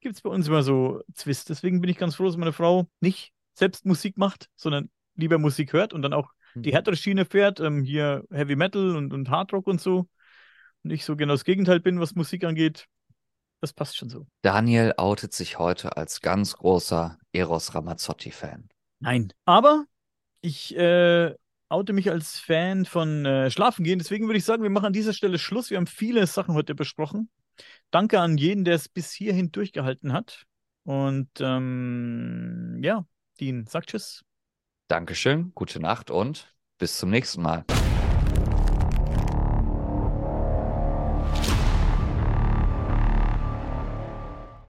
gibt es bei uns immer so Zwist. Deswegen bin ich ganz froh, dass meine Frau nicht selbst Musik macht, sondern lieber Musik hört und dann auch die mhm. härtere Schiene fährt, ähm, hier Heavy Metal und, und Hard Rock und so. Und ich so genau das Gegenteil bin, was Musik angeht. Das passt schon so. Daniel outet sich heute als ganz großer Eros Ramazzotti-Fan. Nein, aber ich äh, oute mich als Fan von äh, Schlafen gehen. Deswegen würde ich sagen, wir machen an dieser Stelle Schluss. Wir haben viele Sachen heute besprochen. Danke an jeden, der es bis hierhin durchgehalten hat. Und ähm, ja, Dean, sag Tschüss. Dankeschön, gute Nacht und bis zum nächsten Mal.